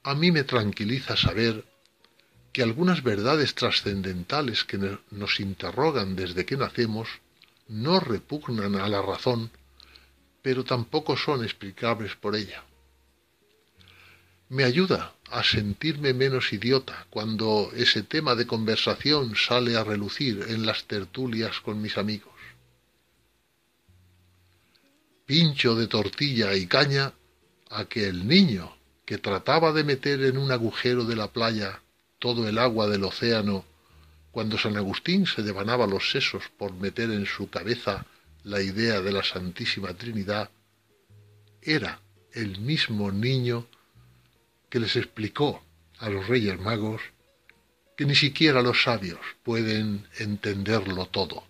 A mí me tranquiliza saber que algunas verdades trascendentales que nos interrogan desde que nacemos no repugnan a la razón, pero tampoco son explicables por ella. Me ayuda a sentirme menos idiota cuando ese tema de conversación sale a relucir en las tertulias con mis amigos. Pincho de tortilla y caña a que el niño que trataba de meter en un agujero de la playa todo el agua del océano, cuando San Agustín se devanaba los sesos por meter en su cabeza la idea de la Santísima Trinidad, era el mismo niño que les explicó a los Reyes Magos que ni siquiera los sabios pueden entenderlo todo.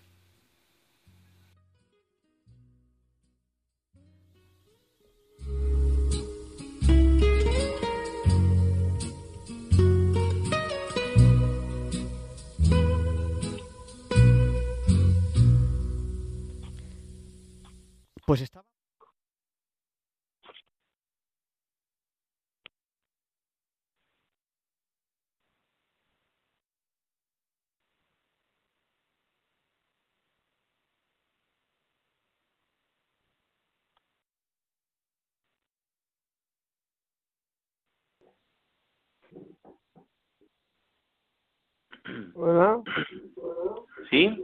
Pues estaba. Hola. ¿Sí?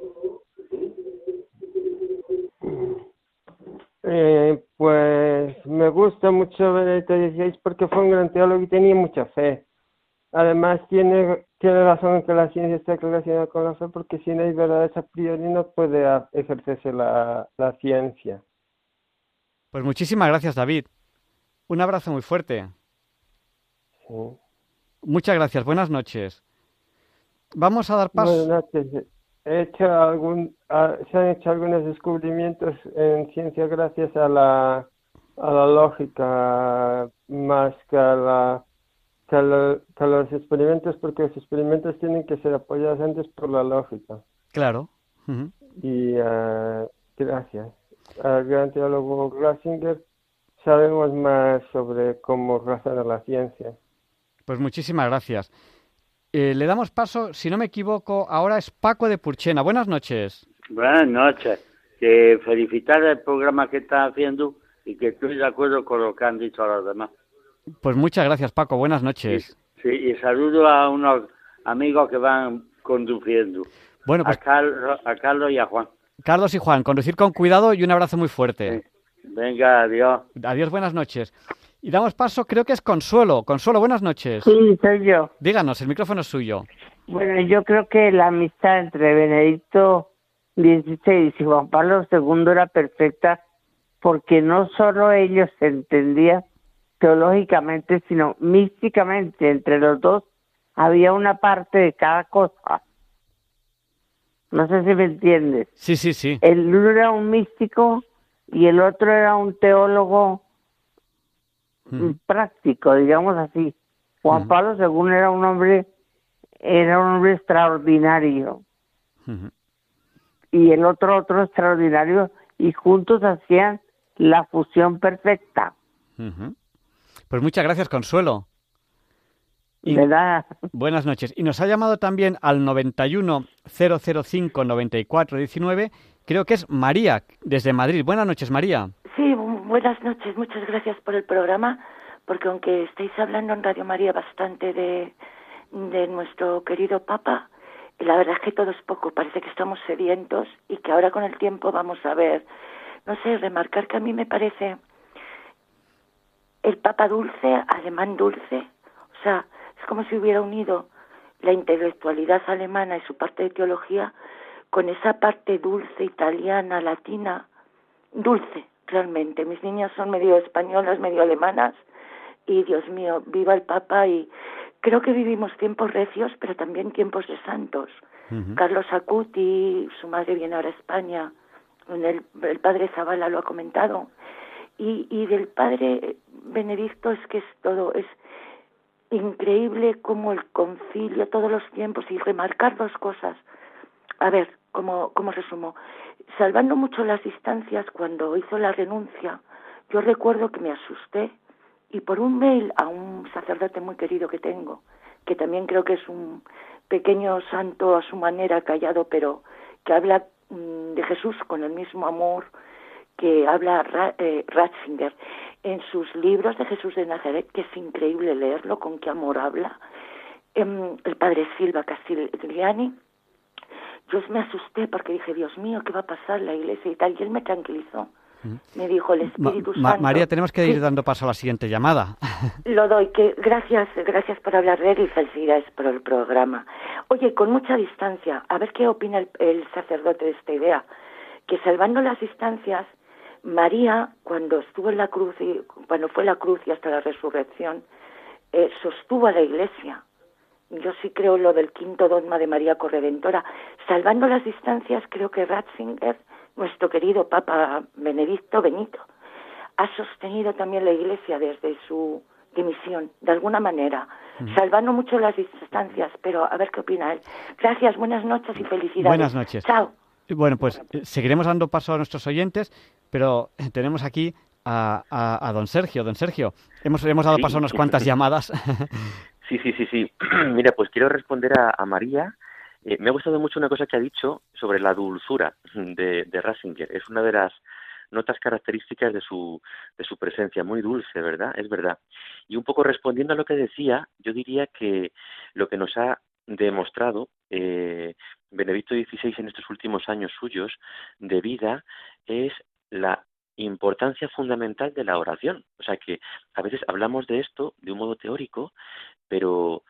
Eh, pues me gusta mucho Benedicto XVI porque fue un gran teólogo y tenía mucha fe. Además tiene, tiene razón en que la ciencia está relacionada con la fe porque si no hay verdades a priori no puede ejercerse la, la ciencia. Pues muchísimas gracias David. Un abrazo muy fuerte. Sí. Muchas gracias. Buenas noches. Vamos a dar paso. Buenas noches. He hecho algún, ah, se han hecho algunos descubrimientos en ciencia gracias a la, a la lógica más que a, la, que a, lo- que a los experimentos, porque los experimentos tienen que ser apoyados antes por la lógica. Claro. Y ah, gracias al gran teólogo Glasinger sabemos más sobre cómo razona la ciencia. Pues muchísimas gracias. Eh, le damos paso, si no me equivoco, ahora es Paco de Purchena. Buenas noches. Buenas noches. Que felicitar el programa que estás haciendo y que estoy de acuerdo con lo que han dicho los demás. Pues muchas gracias, Paco. Buenas noches. Sí, y saludo a unos amigos que van conduciendo. Bueno, pues a, Carlos, a Carlos y a Juan. Carlos y Juan, conducir con cuidado y un abrazo muy fuerte. Venga, adiós. Adiós, buenas noches. Y damos paso, creo que es Consuelo. Consuelo, buenas noches. Sí, soy yo. Díganos, el micrófono es suyo. Bueno, yo creo que la amistad entre Benedicto XVI y Juan Pablo II era perfecta porque no solo ellos se entendían teológicamente, sino místicamente. Entre los dos había una parte de cada cosa. No sé si me entiendes. Sí, sí, sí. El uno era un místico y el otro era un teólogo Mm. práctico, digamos así. Juan. Pablo II era un hombre, era un hombre extraordinario y el otro otro extraordinario y juntos hacían la fusión perfecta. Pues muchas gracias, Consuelo. Y- ¿verdad? Buenas noches. Y nos ha llamado también al 91 005 94 19, creo que es María, desde Madrid. Buenas noches, María. Sí, buenas noches. Muchas gracias por el programa, porque aunque estáis hablando en Radio María bastante de, de nuestro querido Papa, la verdad es que todo es poco, parece que estamos sedientos y que ahora con el tiempo vamos a ver, no sé, remarcar que a mí me parece el Papa dulce, alemán dulce, o sea, es como si hubiera unido la intelectualidad alemana y su parte de teología con esa parte dulce italiana, latina, dulce realmente. Mis niñas son medio españolas, medio alemanas y Dios mío, viva el Papa y creo que vivimos tiempos recios, pero también tiempos de santos. Carlos Acuti, su madre viene ahora a España, el, el padre Zavala lo ha comentado, y, y del padre Benedicto es que es todo, es increíble como el concilio, todos los tiempos, y remarcar dos cosas. A ver, como, como resumo, salvando mucho las distancias, cuando hizo la renuncia, yo recuerdo que me asusté y por un mail a un sacerdote muy querido que tengo, que también creo que es un pequeño santo a su manera, callado, pero que habla mm, de Jesús con el mismo amor que habla eh, Ratzinger en sus libros de Jesús de Nazaret, que es increíble leerlo, con qué amor habla. Em, el padre Silva Castigliani, yo me asusté porque dije, Dios mío, ¿qué va a pasar la iglesia y tal? Y él me tranquilizó. Me dijo el Espíritu Santo. María, tenemos que ir dando paso a la siguiente llamada. Lo doy, que gracias, gracias por hablar de él y felicidades por el programa. Oye, con mucha distancia, a ver qué opina el, el sacerdote de esta idea, que salvando las distancias, María, cuando estuvo en la cruz, y, cuando fue la cruz y hasta la resurrección, eh, sostuvo a la Iglesia. Yo sí creo lo del quinto dogma de María Corredentora. Salvando las distancias, creo que Ratzinger, nuestro querido Papa Benedicto Benito, ha sostenido también la Iglesia desde su dimisión, de alguna manera, salvando mucho las distancias, pero a ver qué opina él. Gracias, buenas noches y felicidades. Buenas noches. Chao. Bueno, pues eh, seguiremos dando paso a nuestros oyentes, pero eh, tenemos aquí a, a, don Sergio. Don Sergio, hemos, hemos dado paso a unas cuantas llamadas. Sí, sí, sí, sí. Mira, pues quiero responder a, María. Eh, me ha gustado mucho una cosa que ha dicho sobre la dulzura de, de Rasinger. Es una de las notas características de su, de su presencia, muy dulce, ¿verdad? Es verdad. Y un poco respondiendo a lo que decía, yo diría que lo que nos ha demostrado eh, Benedicto XVI en estos últimos años suyos de vida es la importancia fundamental de la oración. O sea que a veces hablamos de esto de un modo teórico, pero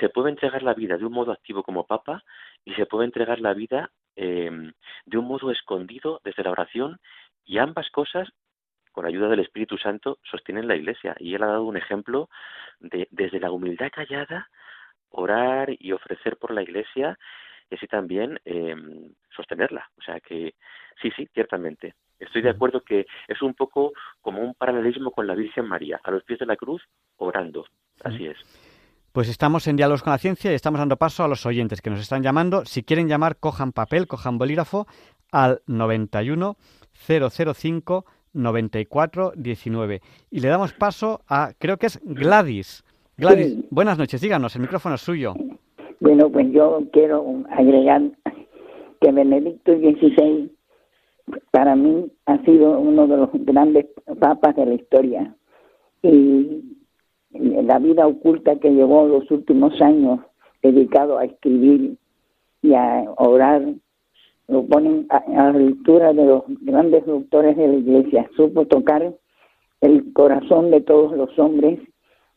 se puede entregar la vida de un modo activo como Papa y se puede entregar la vida em, de un modo escondido desde la oración y ambas cosas con ayuda del Espíritu Santo sostienen la Iglesia y él ha dado un ejemplo de desde la humildad callada orar y ofrecer por la Iglesia y así también eh, sostenerla. O sea que sí, sí, ciertamente. Estoy de acuerdo que es un poco como un paralelismo con la Virgen María, a los pies de la cruz, orando. Así es. Pues estamos en Diálogos con la Ciencia y estamos dando paso a los oyentes que nos están llamando. Si quieren llamar, cojan papel, cojan bolígrafo al 91 005 94 19. Y le damos paso a, creo que es Gladys. Gladys, buenas noches, díganos, el micrófono es suyo. Bueno, pues yo quiero agregar que Benedicto XVI para mí ha sido uno de los grandes papas de la historia. Y la vida oculta que llevó los últimos años dedicado a escribir y a orar lo ponen a, la lectura de los grandes doctores de la iglesia. Supo tocar el corazón de todos los hombres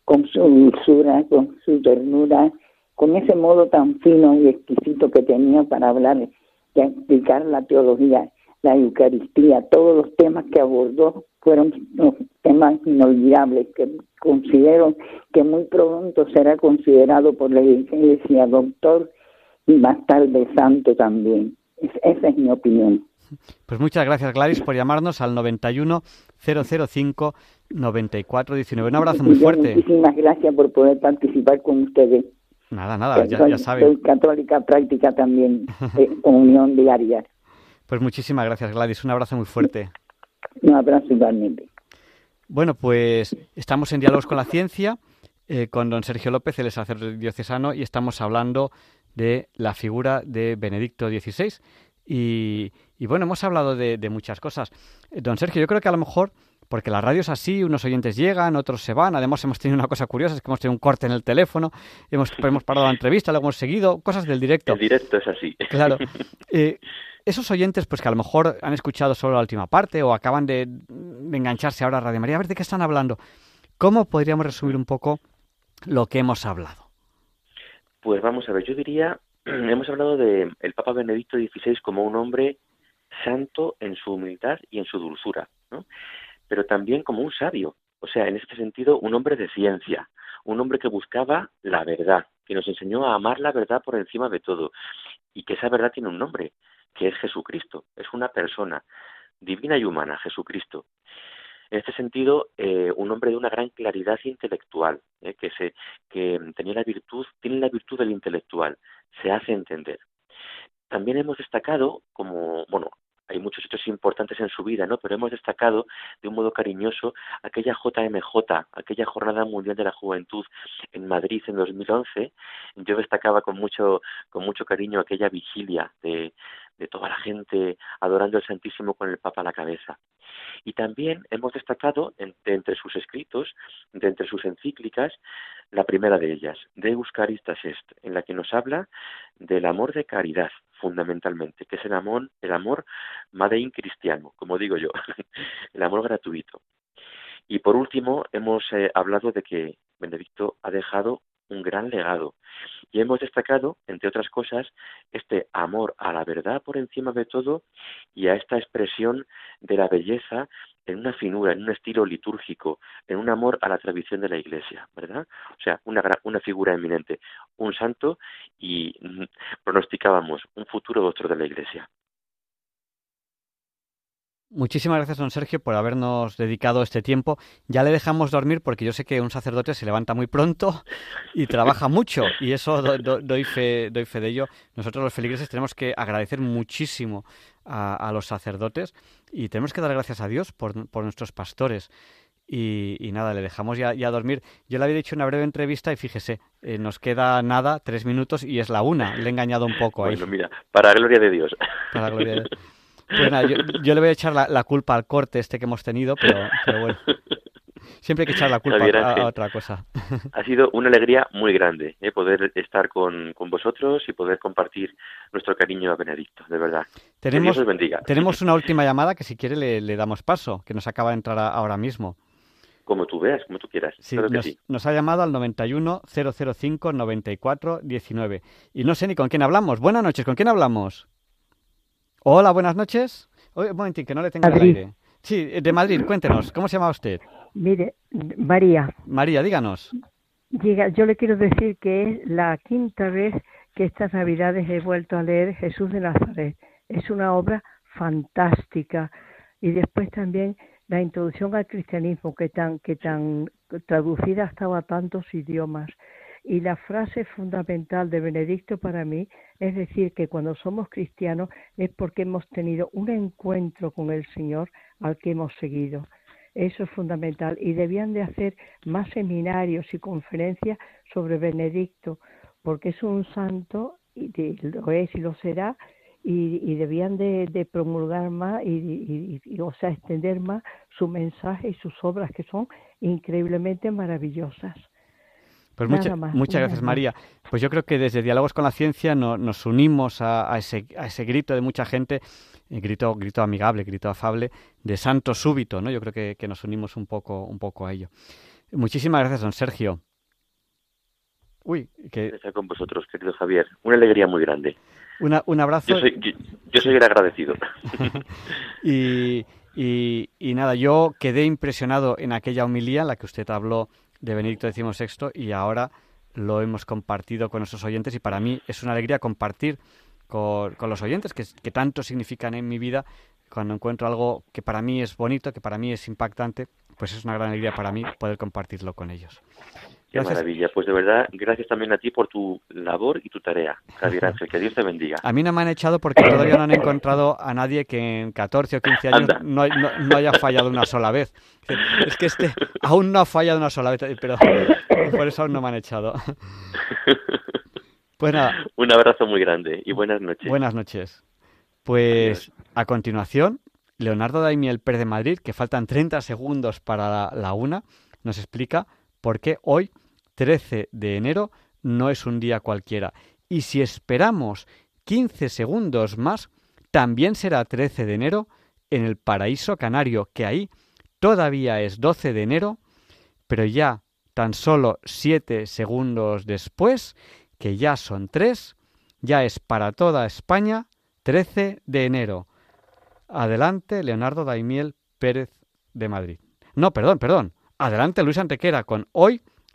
con su dulzura, con su ternura, con ese modo tan fino y exquisito que tenía para hablar y explicar la teología, la Eucaristía, todos los temas que abordó fueron temas inolvidables que considero que muy pronto será considerado por la Iglesia doctor y más tarde santo también. esa es mi opinión. Pues muchas gracias Gladys por llamarnos al 91 005 9419. Un abrazo muy fuerte. Muchísimas gracias por poder participar con ustedes. Nada, nada, ya, ya saben. Soy católica práctica también, de comunión diaria. Pues muchísimas gracias Gladys, un abrazo muy fuerte. Un abrazo igualmente. Bueno, pues estamos en Diálogos con la Ciencia eh, con don Sergio López, el sacerdote diocesano, y estamos hablando de la figura de Benedicto XVI. Y, y bueno, hemos hablado de, muchas cosas. Eh, don Sergio, yo creo que a lo mejor porque la radio es así, unos oyentes llegan, otros se van. Además, hemos tenido una cosa curiosa, es que hemos tenido un corte en el teléfono, hemos, hemos parado la entrevista, luego hemos seguido, cosas del directo. El directo es así. Claro. Eh, esos oyentes, pues que a lo mejor han escuchado solo la última parte o acaban de, engancharse ahora a Radio María, a ver de qué están hablando. ¿Cómo podríamos resumir un poco lo que hemos hablado? Pues vamos a ver, yo diría, hemos hablado de el Papa Benedicto XVI como un hombre santo en su humildad y en su dulzura, ¿no? pero también como un sabio, o sea, en este sentido, un hombre de ciencia, un hombre que buscaba la verdad, que nos enseñó a amar la verdad por encima de todo, y que esa verdad tiene un nombre, que es Jesucristo, es una persona divina y humana, Jesucristo. En este sentido, eh, un hombre de una gran claridad intelectual, eh, que, se, que tenía la virtud, tiene la virtud del intelectual, se hace entender. También hemos destacado como, bueno, hay muchos hechos importantes en su vida, ¿no? Pero hemos destacado de un modo cariñoso aquella JMJ, aquella Jornada Mundial de la Juventud en Madrid en 2011. Yo destacaba con mucho, con mucho cariño aquella vigilia de, de toda la gente adorando al Santísimo con el Papa a la cabeza. Y también hemos destacado de entre sus escritos, de entre sus encíclicas, la primera de ellas, Deus Caristas Est, en la que nos habla del amor de caridad, fundamentalmente, que es el amor, el amor Madein cristiano, como digo yo, el amor gratuito. Y por último, hemos eh, hablado de que Benedicto ha dejado un gran legado. Y hemos destacado, entre otras cosas, este amor a la verdad por encima de todo y a esta expresión de la belleza en una finura, en un estilo litúrgico, en un amor a la tradición de la Iglesia, ¿verdad? O sea, una, una figura eminente, un santo y mm, pronosticábamos un futuro doctor de la Iglesia. Muchísimas gracias, don Sergio, por habernos dedicado este tiempo. Ya le dejamos dormir porque yo sé que un sacerdote se levanta muy pronto y trabaja mucho, y eso doy, fe, doy fe de ello. Nosotros los feligreses tenemos que agradecer muchísimo a, los sacerdotes y tenemos que dar gracias a Dios por, nuestros pastores. Y, nada, le dejamos ya, ya, dormir. Yo le había dicho una breve entrevista y fíjese, eh, nos queda nada, tres minutos y es la una. Le he engañado un poco ahí. Bueno, mira, para gloria de Dios. Para gloria de Dios. Pues yo, le voy a echar la, culpa al corte este que hemos tenido, pero, bueno. Siempre hay que echar la culpa a, otra cosa. Ha sido una alegría muy grande ¿eh? poder estar con, vosotros y poder compartir nuestro cariño a Benedicto, de verdad. Tenemos, Dios bendiga. Tenemos una última llamada que si quiere le, damos paso, que nos acaba de entrar ahora mismo. Como tú veas, como tú quieras. Sí, nos, nos, ha llamado al 91 005 94 19. Y no sé ni con quién hablamos. Buenas noches, ¿con quién hablamos? Hola, buenas noches. Oye, un momentín, que no le tengo el aire. Sí, de Madrid, cuéntenos, ¿cómo se llama usted? Mire, María. María, díganos. yo le quiero decir que es la quinta vez que estas Navidades he vuelto a leer Jesús de Nazaret. Es una obra fantástica. Y después también la introducción al cristianismo, que tan, que tan traducida estaba a tantos idiomas. Y la frase fundamental de Benedicto para mí es decir, que cuando somos cristianos es porque hemos tenido un encuentro con el Señor al que hemos seguido. Eso es fundamental. Y debían de hacer más seminarios y conferencias sobre Benedicto, porque es un santo, y lo es y lo será, y, debían de, promulgar más y, y, o sea, extender más su mensaje y sus obras que son increíblemente maravillosas. Pues muchas gracias, María. Pues yo creo que desde Diálogos con la Ciencia nos unimos a, ese, a, ese, grito de mucha gente, el grito, grito amigable, grito afable, de santo súbito, ¿no? Yo creo que, nos unimos un poco, un poco a ello. Muchísimas gracias, don Sergio. Uy, que... Estar con vosotros, querido Javier. Una alegría muy grande. un abrazo. Yo soy, yo, soy el agradecido. y, y, y, nada, yo quedé impresionado en aquella homilía en la que usted habló de Benedicto XVI y ahora lo hemos compartido con nuestros oyentes y para mí es una alegría compartir con, los oyentes que, que, tanto significan en mi vida cuando encuentro algo que para mí es bonito, que para mí es impactante, pues es una gran alegría para mí poder compartirlo con ellos. Qué maravilla. Pues de verdad, gracias también a ti por tu labor y tu tarea, Javier Ángel. Que Dios te bendiga. A mí no me han echado porque todavía no han encontrado a nadie que en 14 o 15 años no, haya fallado una sola vez. Es que este aún no ha fallado una sola vez, pero por eso aún no me han echado. Pues Un abrazo muy grande y buenas noches. Buenas noches. Pues a continuación Leonardo Daimiel Pérez de Madrid, que faltan 30 segundos para la, la una, nos explica por qué hoy, 13 de enero, no es un día cualquiera. Y si esperamos 15 segundos más, también será 13 de enero en el paraíso canario, que ahí todavía es 12 de enero, pero ya tan solo 7 segundos después, que ya son 3, ya es para toda España 13 de enero. Adelante, Leonardo Daimiel Pérez de Madrid. No, perdón, perdón. Adelante, Luis Antequera, con hoy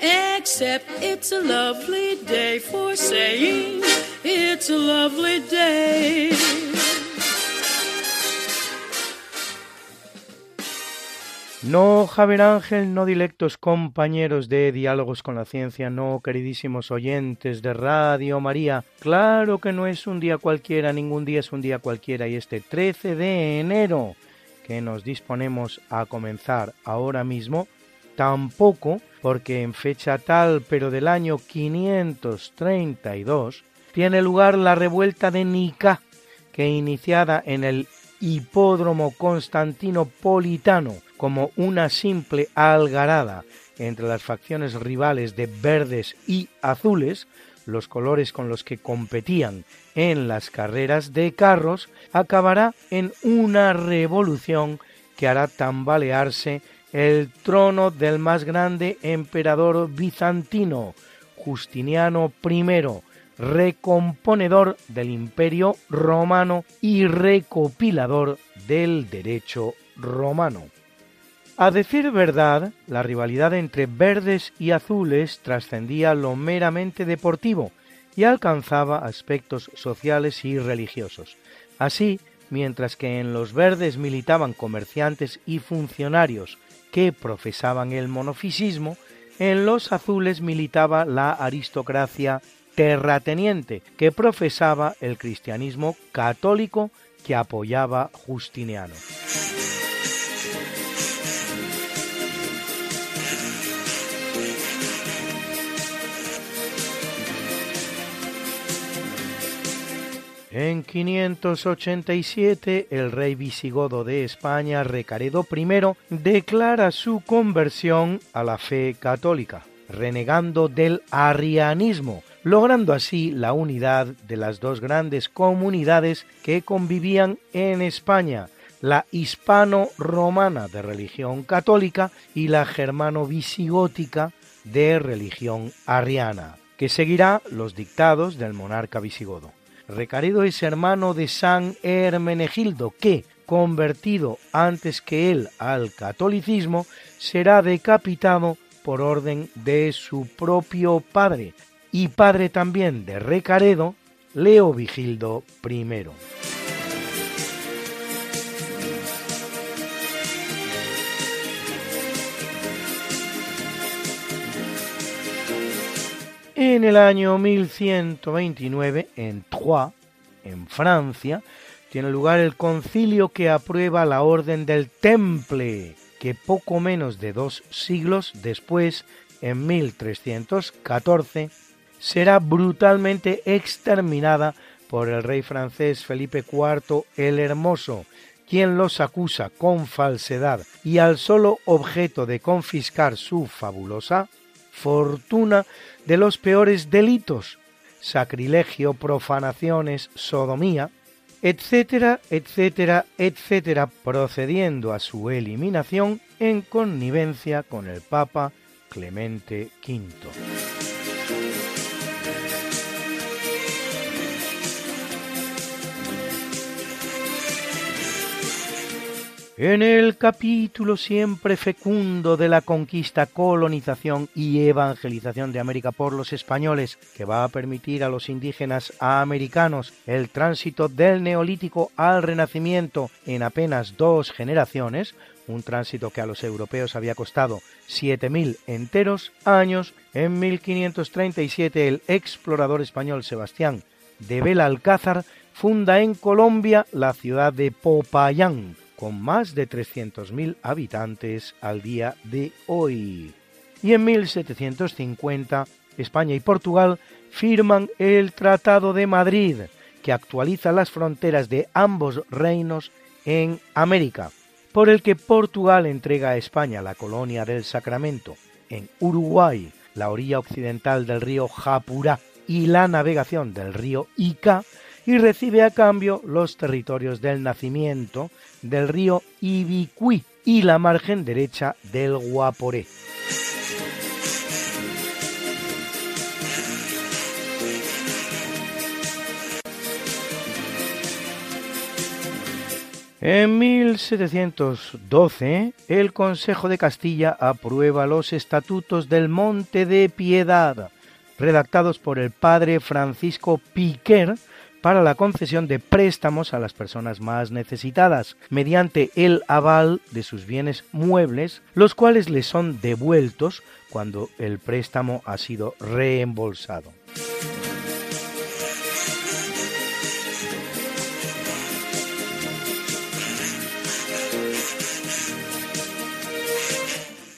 Except it's a lovely day for saying it's a lovely day. No, Javier Ángel, no dilectos compañeros de Diálogos con la Ciencia, no, queridísimos oyentes de Radio María. Claro que no es un día cualquiera, ningún día es un día cualquiera, y este 13 de enero que nos disponemos a comenzar ahora mismo, tampoco, porque en fecha tal, pero del año 532, tiene lugar la revuelta de Nica, que iniciada en el hipódromo constantinopolitano como una simple algarada entre las facciones rivales de verdes y azules, los colores con los que competían en las carreras de carros, acabará en una revolución que hará tambalearse el trono del más grande emperador bizantino, Justiniano I, recomponedor del imperio romano y recopilador del derecho romano. A decir verdad, la rivalidad entre verdes y azules trascendía lo meramente deportivo y alcanzaba aspectos sociales y religiosos. Así, mientras que en los verdes militaban comerciantes y funcionarios que profesaban el monofisismo, en los azules militaba la aristocracia terrateniente, que profesaba el cristianismo católico que apoyaba Justiniano. En 587 el rey visigodo de España, Recaredo I, declara su conversión a la fe católica, renegando del arrianismo, logrando así la unidad de las dos grandes comunidades que convivían en España, la hispano-romana de religión católica y la germano-visigótica de religión arriana, que seguirá los dictados del monarca visigodo. Recaredo es hermano de San Hermenegildo, que, convertido antes que él al catolicismo, será decapitado por orden de su propio padre y padre también de Recaredo, Leo Vigildo I. En el año 1129, en Troyes, en Francia, tiene lugar el concilio que aprueba la Orden del Temple, que poco menos de dos siglos después, en 1314, será brutalmente exterminada por el rey francés Felipe IV el Hermoso, quien los acusa con falsedad y al solo objeto de confiscar su fabulosa fortuna de los peores delitos, sacrilegio, profanaciones, sodomía, etcétera, etcétera, etcétera, procediendo a su eliminación en connivencia con el Papa Clemente V. En el capítulo siempre fecundo de la conquista, colonización y evangelización de América por los españoles, que va a permitir a los indígenas americanos el tránsito del neolítico al renacimiento en apenas dos generaciones, un tránsito que a los europeos había costado 7.000 enteros años, en 1537 el explorador español Sebastián de Belalcázar funda en Colombia la ciudad de Popayán, con más de 300.000 habitantes al día de hoy. Y en 1750 España y Portugal firman el Tratado de Madrid, que actualiza las fronteras de ambos reinos en América, por el que Portugal entrega a España la colonia del Sacramento, en Uruguay, la orilla occidental del río Japurá y la navegación del río Ica, y recibe a cambio los territorios del nacimiento del río Ibicuí y la margen derecha del Guaporé. En 1712, el Consejo de Castilla aprueba los estatutos del Monte de Piedad, redactados por el padre Francisco Piquer, para la concesión de préstamos a las personas más necesitadas, mediante el aval de sus bienes muebles, los cuales les son devueltos cuando el préstamo ha sido reembolsado.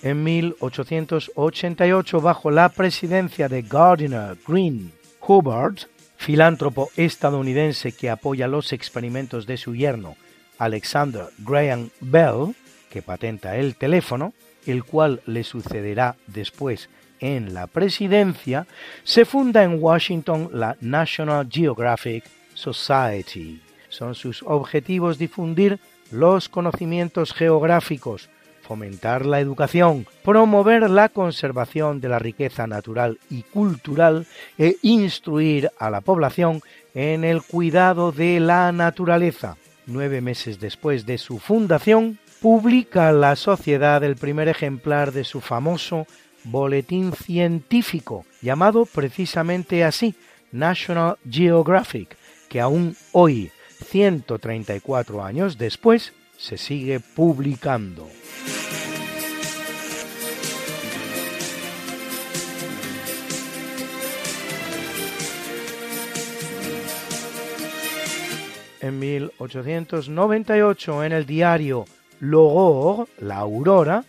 En 1888, bajo la presidencia de Gardiner Green Hubbard, filántropo estadounidense que apoya los experimentos de su yerno, Alexander Graham Bell, que patenta el teléfono, el cual le sucederá después en la presidencia, se funda en Washington la National Geographic Society. Son sus objetivos difundir los conocimientos geográficos, fomentar la educación, promover la conservación de la riqueza natural y cultural e instruir a la población en el cuidado de la naturaleza. Nueve meses después de su fundación, publica la sociedad el primer ejemplar de su famoso boletín científico, llamado precisamente así, National Geographic, que aún hoy, 134 años después, se sigue publicando. En 1898, en el diario L'Aurore, La Aurora,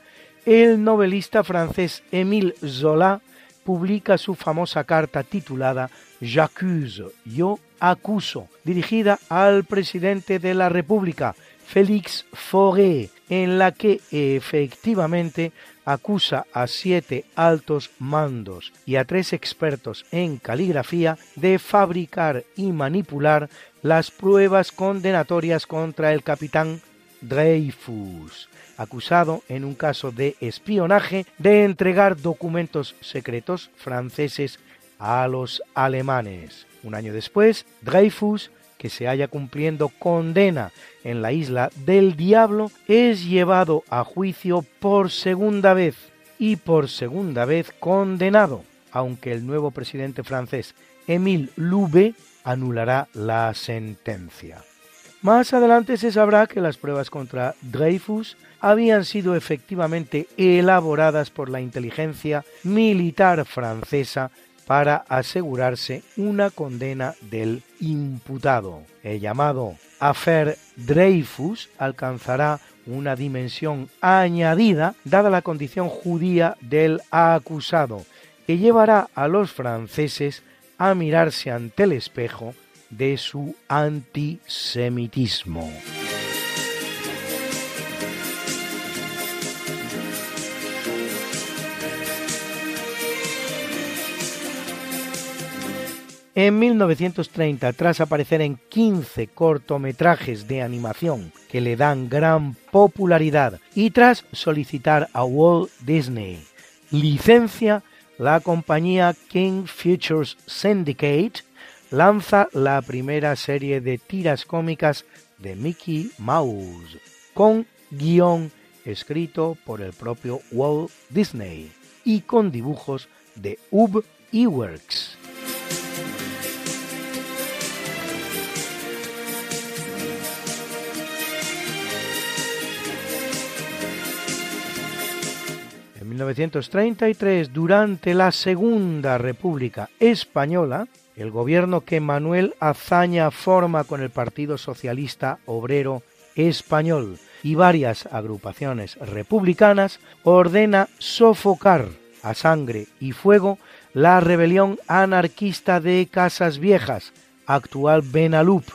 el novelista francés Émile Zola publica su famosa carta titulada J'accuse, yo acuso, dirigida al presidente de la República, Félix Fauré, en la que efectivamente acusa a siete altos mandos y a tres expertos en caligrafía de fabricar y manipular las pruebas condenatorias contra el capitán Dreyfus, acusado en un caso de espionaje de entregar documentos secretos franceses a los alemanes. Un año después, Dreyfus que se haya cumpliendo condena en la isla del diablo es llevado a juicio por segunda vez y por segunda vez condenado, aunque el nuevo presidente francés Émile Loubet anulará la sentencia. Más adelante se sabrá que las pruebas contra Dreyfus habían sido efectivamente elaboradas por la inteligencia militar francesa para asegurarse una condena del imputado. El llamado Affair Dreyfus alcanzará una dimensión añadida dada la condición judía del acusado, que llevará a los franceses a mirarse ante el espejo de su antisemitismo. En 1930, tras aparecer en 15 cortometrajes de animación que le dan gran popularidad y tras solicitar a Walt Disney licencia, la compañía King Futures Syndicate lanza la primera serie de tiras cómicas de Mickey Mouse, con guion escrito por el propio Walt Disney y con dibujos de Ub Iwerks. 1933, durante la Segunda República Española, el gobierno que Manuel Azaña forma con el Partido Socialista Obrero Español y varias agrupaciones republicanas ordena sofocar a sangre y fuego la rebelión anarquista de Casas Viejas, actual Benalup,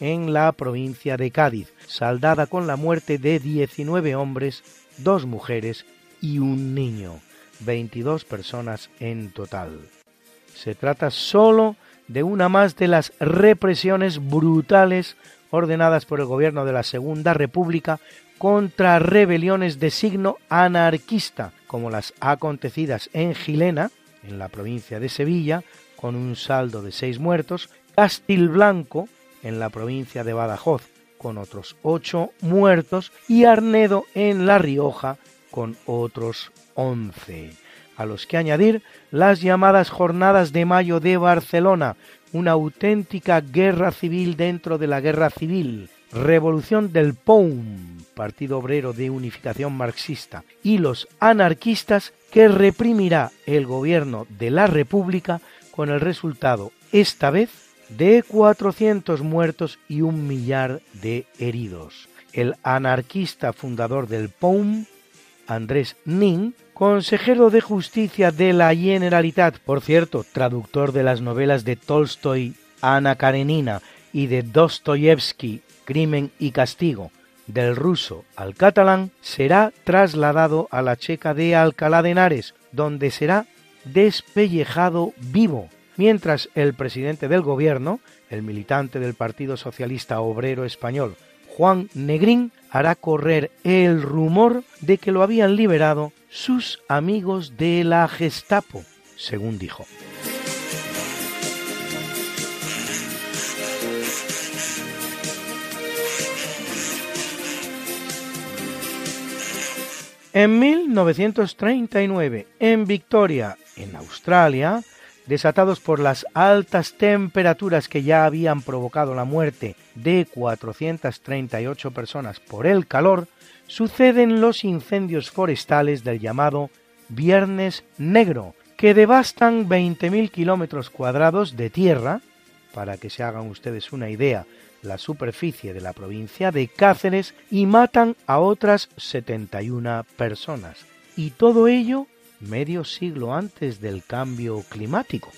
en la provincia de Cádiz, saldada con la muerte de 19 hombres, dos mujeres y un niño, 22 personas en total. Se trata solo de una más de las represiones brutales ordenadas por el gobierno de la Segunda República contra rebeliones de signo anarquista, como las acontecidas en Gilena, en la provincia de Sevilla, con un saldo de seis muertos, Castilblanco, en la provincia de Badajoz, con otros ocho muertos, y Arnedo, en La Rioja, con otros once. A los que añadir las llamadas Jornadas de Mayo de Barcelona, una auténtica guerra civil dentro de la guerra civil, Revolución del POUM, Partido Obrero de Unificación Marxista, y los anarquistas que reprimirá el gobierno de la República con el resultado, esta vez, de 400 muertos y un millar de heridos. El anarquista fundador del POUM, Andrés Nin, consejero de justicia de la Generalitat, por cierto, traductor de las novelas de Tolstoy, Ana Karenina y de Dostoyevsky, Crimen y Castigo, del ruso al catalán, será trasladado a la checa de Alcalá de Henares, donde será despellejado vivo, mientras el presidente del gobierno, el militante del Partido Socialista Obrero Español, Juan Negrín, hará correr el rumor de que lo habían liberado sus amigos de la Gestapo, según dijo. En 1939, en Victoria, en Australia, desatados por las altas temperaturas que ya habían provocado la muerte de 438 personas por el calor, suceden los incendios forestales del llamado Viernes Negro, que devastan 20.000 kilómetros cuadrados de tierra, para que se hagan ustedes una idea la superficie de la provincia de Cáceres y matan a otras 71 personas. Y todo ello medio siglo antes del cambio climático.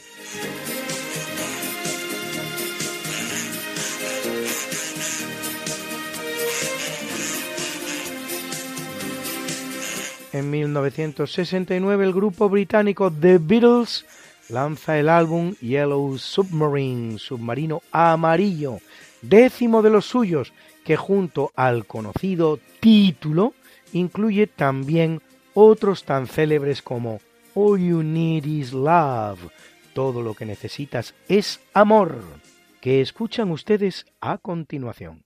En 1969 el grupo británico The Beatles lanza el álbum Yellow Submarine, submarino amarillo, décimo de los suyos, que junto al conocido título incluye también otros tan célebres como All You Need Is Love, todo lo que necesitas es amor, que escuchan ustedes a continuación.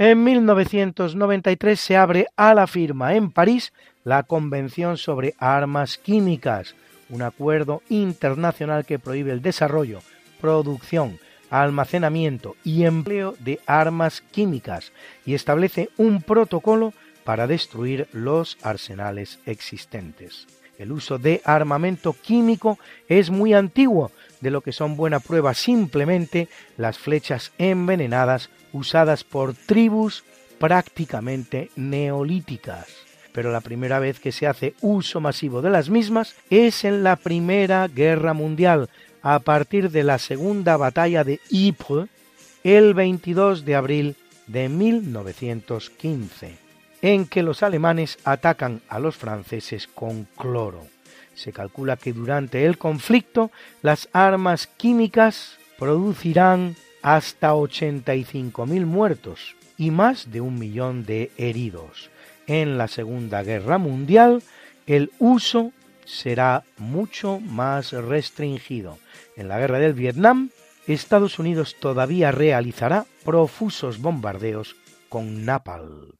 En 1993 se abre a la firma en París la Convención sobre Armas Químicas, un acuerdo internacional que prohíbe el desarrollo, producción, almacenamiento y empleo de armas químicas y establece un protocolo para destruir los arsenales existentes. El uso de armamento químico es muy antiguo, de lo que son buena prueba simplemente las flechas envenenadas usadas por tribus prácticamente neolíticas. Pero la primera vez que se hace uso masivo de las mismas es en la Primera Guerra Mundial, a partir de la Segunda Batalla de Ypres, el 22 de abril de 1915, en que los alemanes atacan a los franceses con cloro. Se calcula que durante el conflicto las armas químicas producirán hasta 85.000 muertos y más de un millón de heridos. En la Segunda Guerra Mundial el uso será mucho más restringido. En la Guerra del Vietnam, Estados Unidos todavía realizará profusos bombardeos con napalm.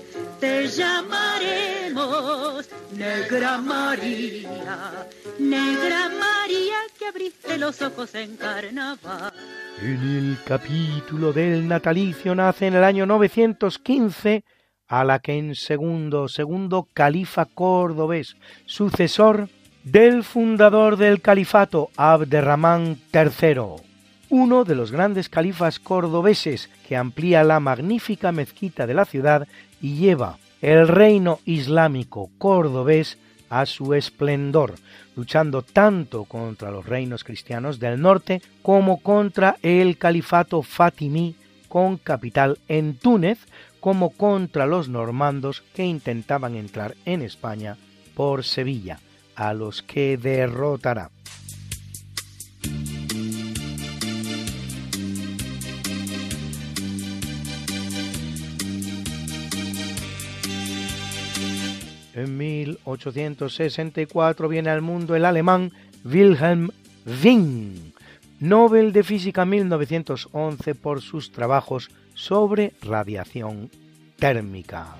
Te llamaremos Negra María, Negra María que abriste los ojos en carnaval. En el capítulo del natalicio nace en el año 915 Alaquén II, segundo califa cordobés, sucesor del fundador del califato Abderramán III, uno de los grandes califas cordobeses que amplía la magnífica mezquita de la ciudad y lleva el reino islámico cordobés a su esplendor, luchando tanto contra los reinos cristianos del norte como contra el califato fatimí con capital en Túnez, como contra los normandos que intentaban entrar en España por Sevilla, a los que derrotará. En 1864 viene al mundo el alemán Wilhelm Wien, Nobel de Física 1911 por sus trabajos sobre radiación térmica.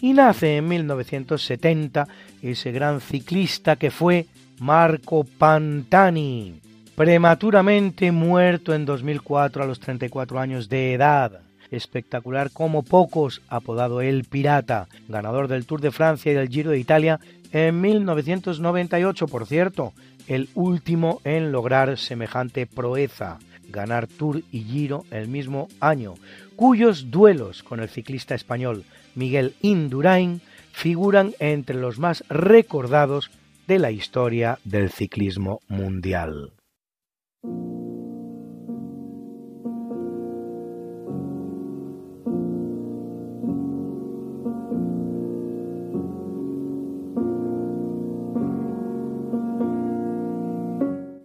Y nace en 1970 ese gran ciclista que fue Marco Pantani, prematuramente muerto en 2004 a los 34 años de edad. Espectacular como pocos, apodado El Pirata, ganador del Tour de Francia y del Giro de Italia en 1998, por cierto, el último en lograr semejante proeza, ganar Tour y Giro el mismo año, cuyos duelos con el ciclista español Miguel Indurain figuran entre los más recordados de la historia del ciclismo mundial.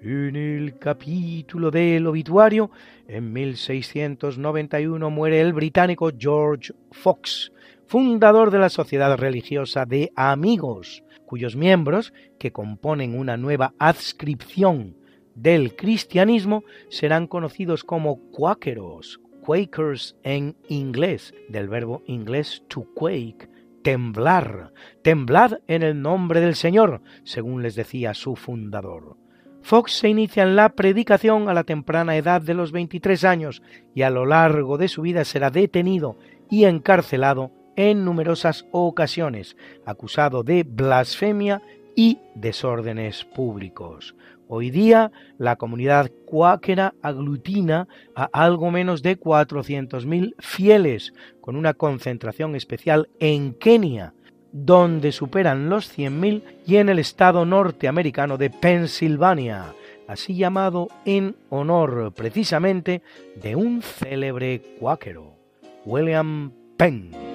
En el capítulo del obituario, en 1691 muere el británico George Fox, fundador de la Sociedad Religiosa de Amigos, cuyos miembros, que componen una nueva adscripción del cristianismo, serán conocidos como cuáqueros, quakers en inglés, del verbo inglés to quake, temblar, temblad en el nombre del Señor, según les decía su fundador. Fox se inicia en la predicación a la temprana edad de los 23 años y a lo largo de su vida será detenido y encarcelado en numerosas ocasiones, acusado de blasfemia y desórdenes públicos. Hoy día la comunidad cuáquera aglutina a algo menos de 400.000 fieles, con una concentración especial en Kenia, donde superan los 100.000 y en el estado norteamericano de Pensilvania, así llamado en honor precisamente de un célebre cuáquero, William Penn.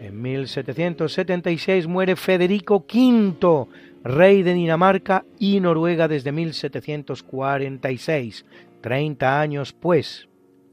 En 1776 muere Federico V, rey de Dinamarca y Noruega desde 1746, 30 años pues.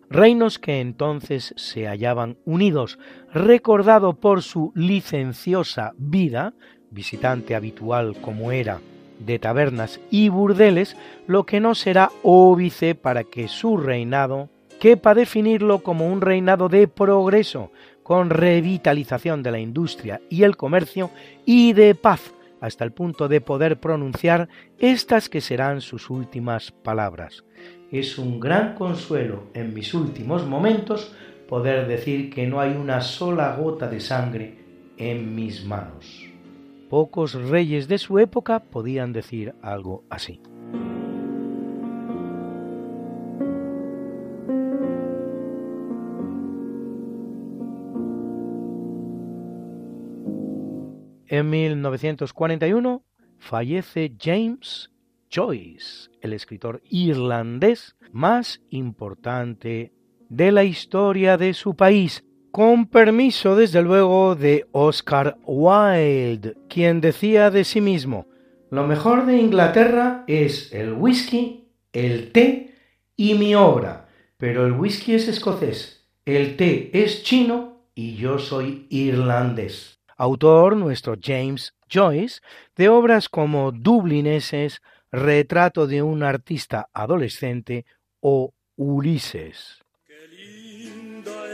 Reinos que entonces se hallaban unidos, recordado por su licenciosa vida, visitante habitual como era de tabernas y burdeles, lo que no será óbice para que su reinado quepa definirlo como un reinado de progreso, con revitalización de la industria y el comercio y de paz, hasta el punto de poder pronunciar estas que serán sus últimas palabras. Es un gran consuelo en mis últimos momentos poder decir que no hay una sola gota de sangre en mis manos. Pocos reyes de su época podían decir algo así. En 1941 fallece James Joyce, el escritor irlandés más importante de la historia de su país, con permiso desde luego de Oscar Wilde, quien decía de sí mismo, lo mejor de Inglaterra es el whisky, el té y mi obra, pero el whisky es escocés, el té es chino y yo soy irlandés autor nuestro James Joyce, de obras como Dublineses, Retrato de un artista adolescente o Ulises.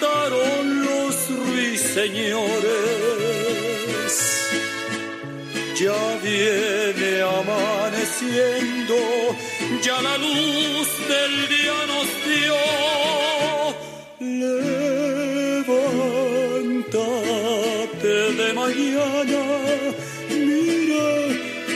cantaron los ruiseñores. Ya viene amaneciendo, ya la luz del día nos dio de mañana, mira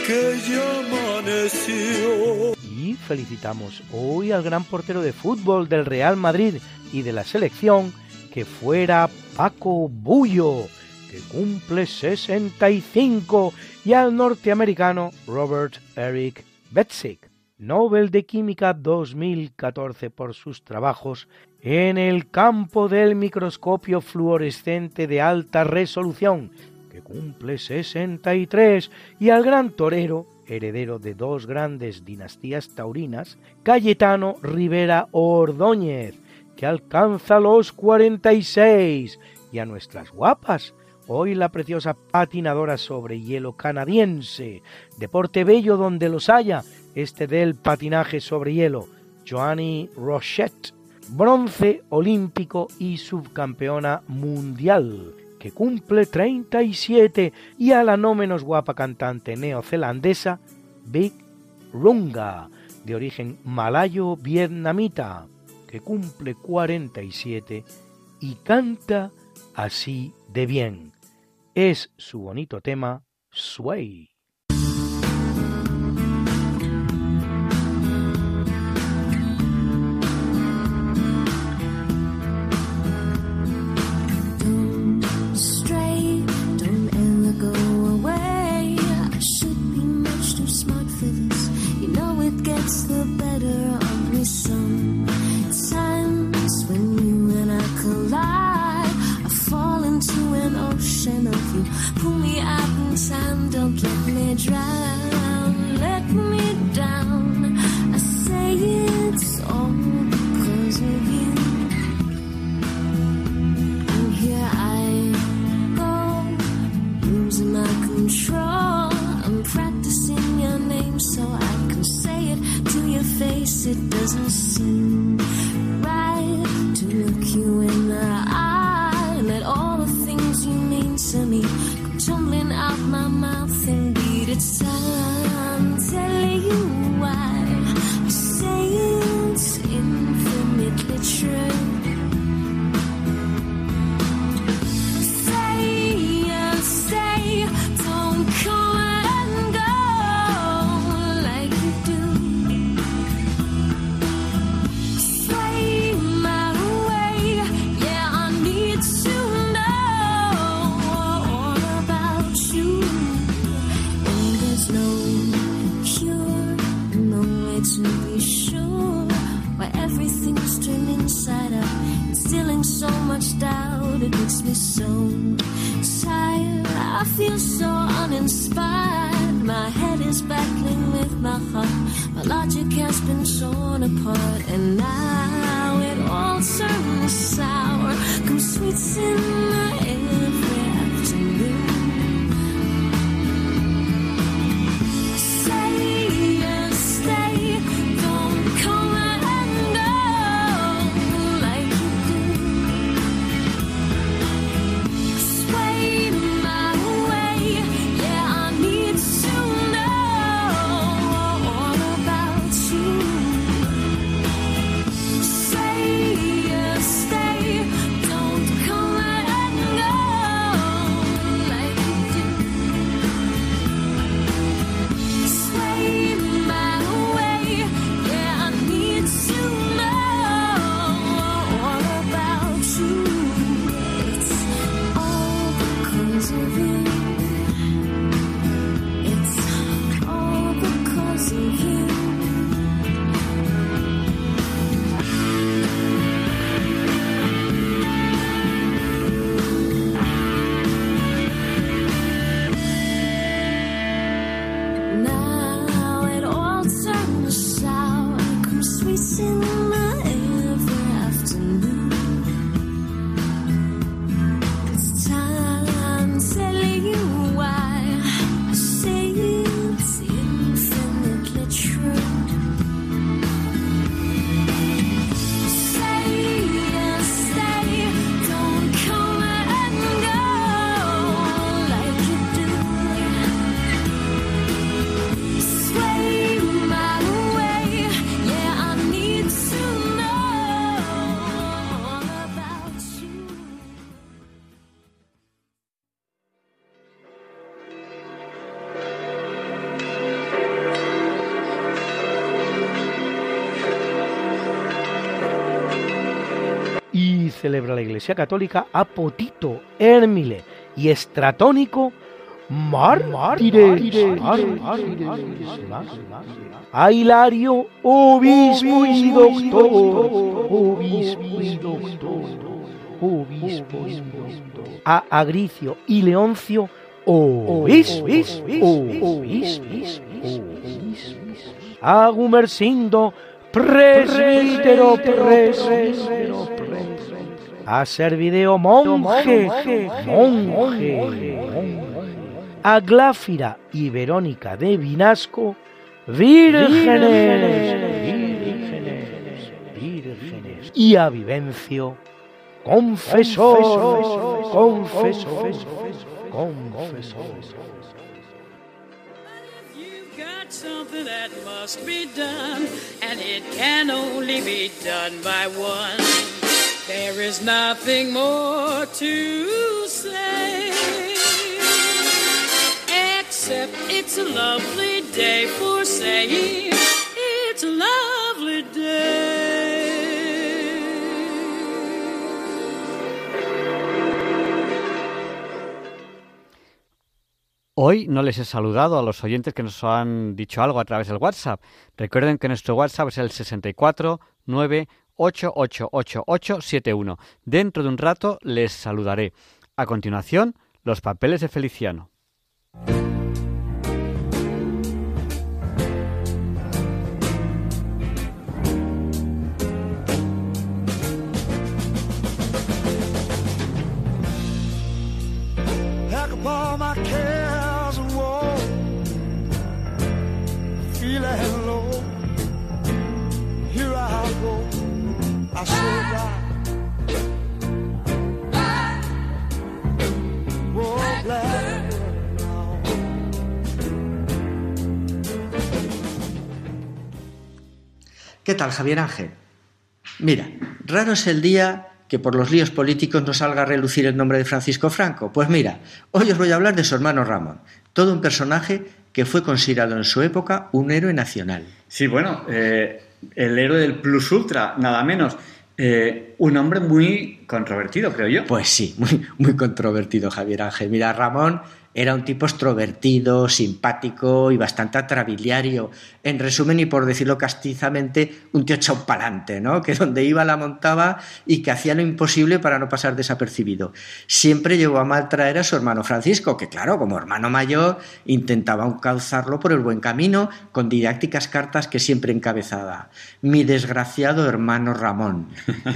que ya amaneció. Y felicitamos hoy al gran portero de fútbol del Real Madrid y de la selección, que fuera Paco Bullo, que cumple 65, y al norteamericano Robert Eric Betzick, Nobel de Química 2014 por sus trabajos en el campo del microscopio fluorescente de alta resolución, que cumple 63, y al gran torero, heredero de dos grandes dinastías taurinas, Cayetano Rivera Ordóñez, que alcanza los 46, y a nuestras guapas, hoy la preciosa patinadora sobre hielo canadiense, deporte bello donde los haya, este del patinaje sobre hielo, Joanny Rochette, bronce olímpico y subcampeona mundial, que cumple 37, y a la no menos guapa cantante neozelandesa Big Runga, de origen malayo-vietnamita, que cumple 47 y siete y canta así de bien. Es su bonito tema, Sway. Of you. Pull me out in time, don't let me drown. Let me down. I say it's all because of you. And here I go, losing my control. I'm practicing your name so I can say it to your face. It doesn't seem right to look you in the eye all the things you mean to me come tumbling out my mouth. Indeed, it's time to tell you why I say it's infinitely true. Instilling so much doubt. It makes me so tired. I feel so uninspired. My head is battling with my heart. My logic has been torn apart, and now it all turns sour. Come sweets in Iglesia Católica a Potito, Hérmile y Estratónico mártires, a Hilario, obispo y doctor, obispo y doctor, obispo y doctor, a Agricio y Leoncio, obispos, a Gumersindo, presbítero, presbítero, a Servideo, monje, monje, a Gláfira y Verónica de Vinasco, vírgenes, vírgenes, vírgenes, y a Vivencio, confesor, confesor, confesor. got something that must be done, and it can only be done by one. There is nothing more to say, except it's a lovely day for saying it's a lovely day. Hoy no les he saludado a los oyentes que nos han dicho algo a través del WhatsApp. Recuerden que nuestro WhatsApp es el 64 9888871. Dentro de un rato les saludaré. A continuación, Los papeles de Feliciano. ¿Qué tal, Javier Ángel? Mira, raro es el día que por los líos políticos no salga a relucir el nombre de Francisco Franco. Pues mira, hoy os voy a hablar de su hermano Ramón, todo un personaje que fue considerado en su época un héroe nacional. Sí, bueno, eh, el héroe del Plus Ultra, nada menos. Eh, un hombre muy controvertido, creo yo. Pues sí, muy, muy controvertido, Javier Ángel. Mira, Ramón era un tipo extrovertido, simpático y bastante atrabiliario. En resumen, y por decirlo castizamente, un tío echado pa'lante, ¿no? Que donde iba la montaba y que hacía lo imposible para no pasar desapercibido. Siempre llevó a mal traer a su hermano Francisco, que claro, como hermano mayor, intentaba encauzarlo por el buen camino con didácticas cartas que siempre encabezaba. Mi desgraciado hermano Ramón.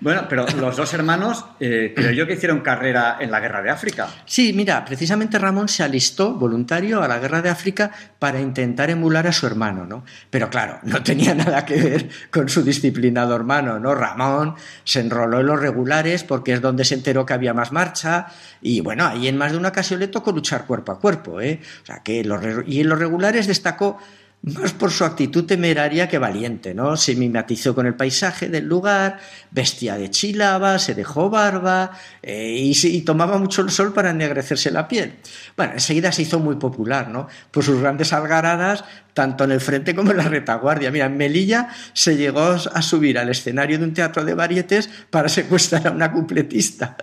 Bueno, pero los dos hermanos, eh, creo yo que hicieron carrera en la guerra de África. Sí, mira, precisamente Ramón se alistó voluntario a la guerra de África para intentar emular a su hermano, ¿no? Pero claro, no tenía nada que ver con su disciplinado hermano, ¿no? Ramón se enroló en los regulares porque es donde se enteró que había más marcha y bueno, ahí en más de una ocasión le tocó luchar cuerpo a cuerpo, ¿eh? O sea, que y en los regulares destacó más por su actitud temeraria que valiente, ¿no? Se mimetizó con el paisaje del lugar, vestía de chilaba, se dejó barba eh, y, y tomaba mucho el sol para ennegrecerse la piel. Bueno, enseguida se hizo muy popular, ¿no? Por sus grandes algaradas, tanto en el frente como en la retaguardia. Mira, en Melilla se llegó a subir al escenario de un teatro de varietes para secuestrar a una cupletista.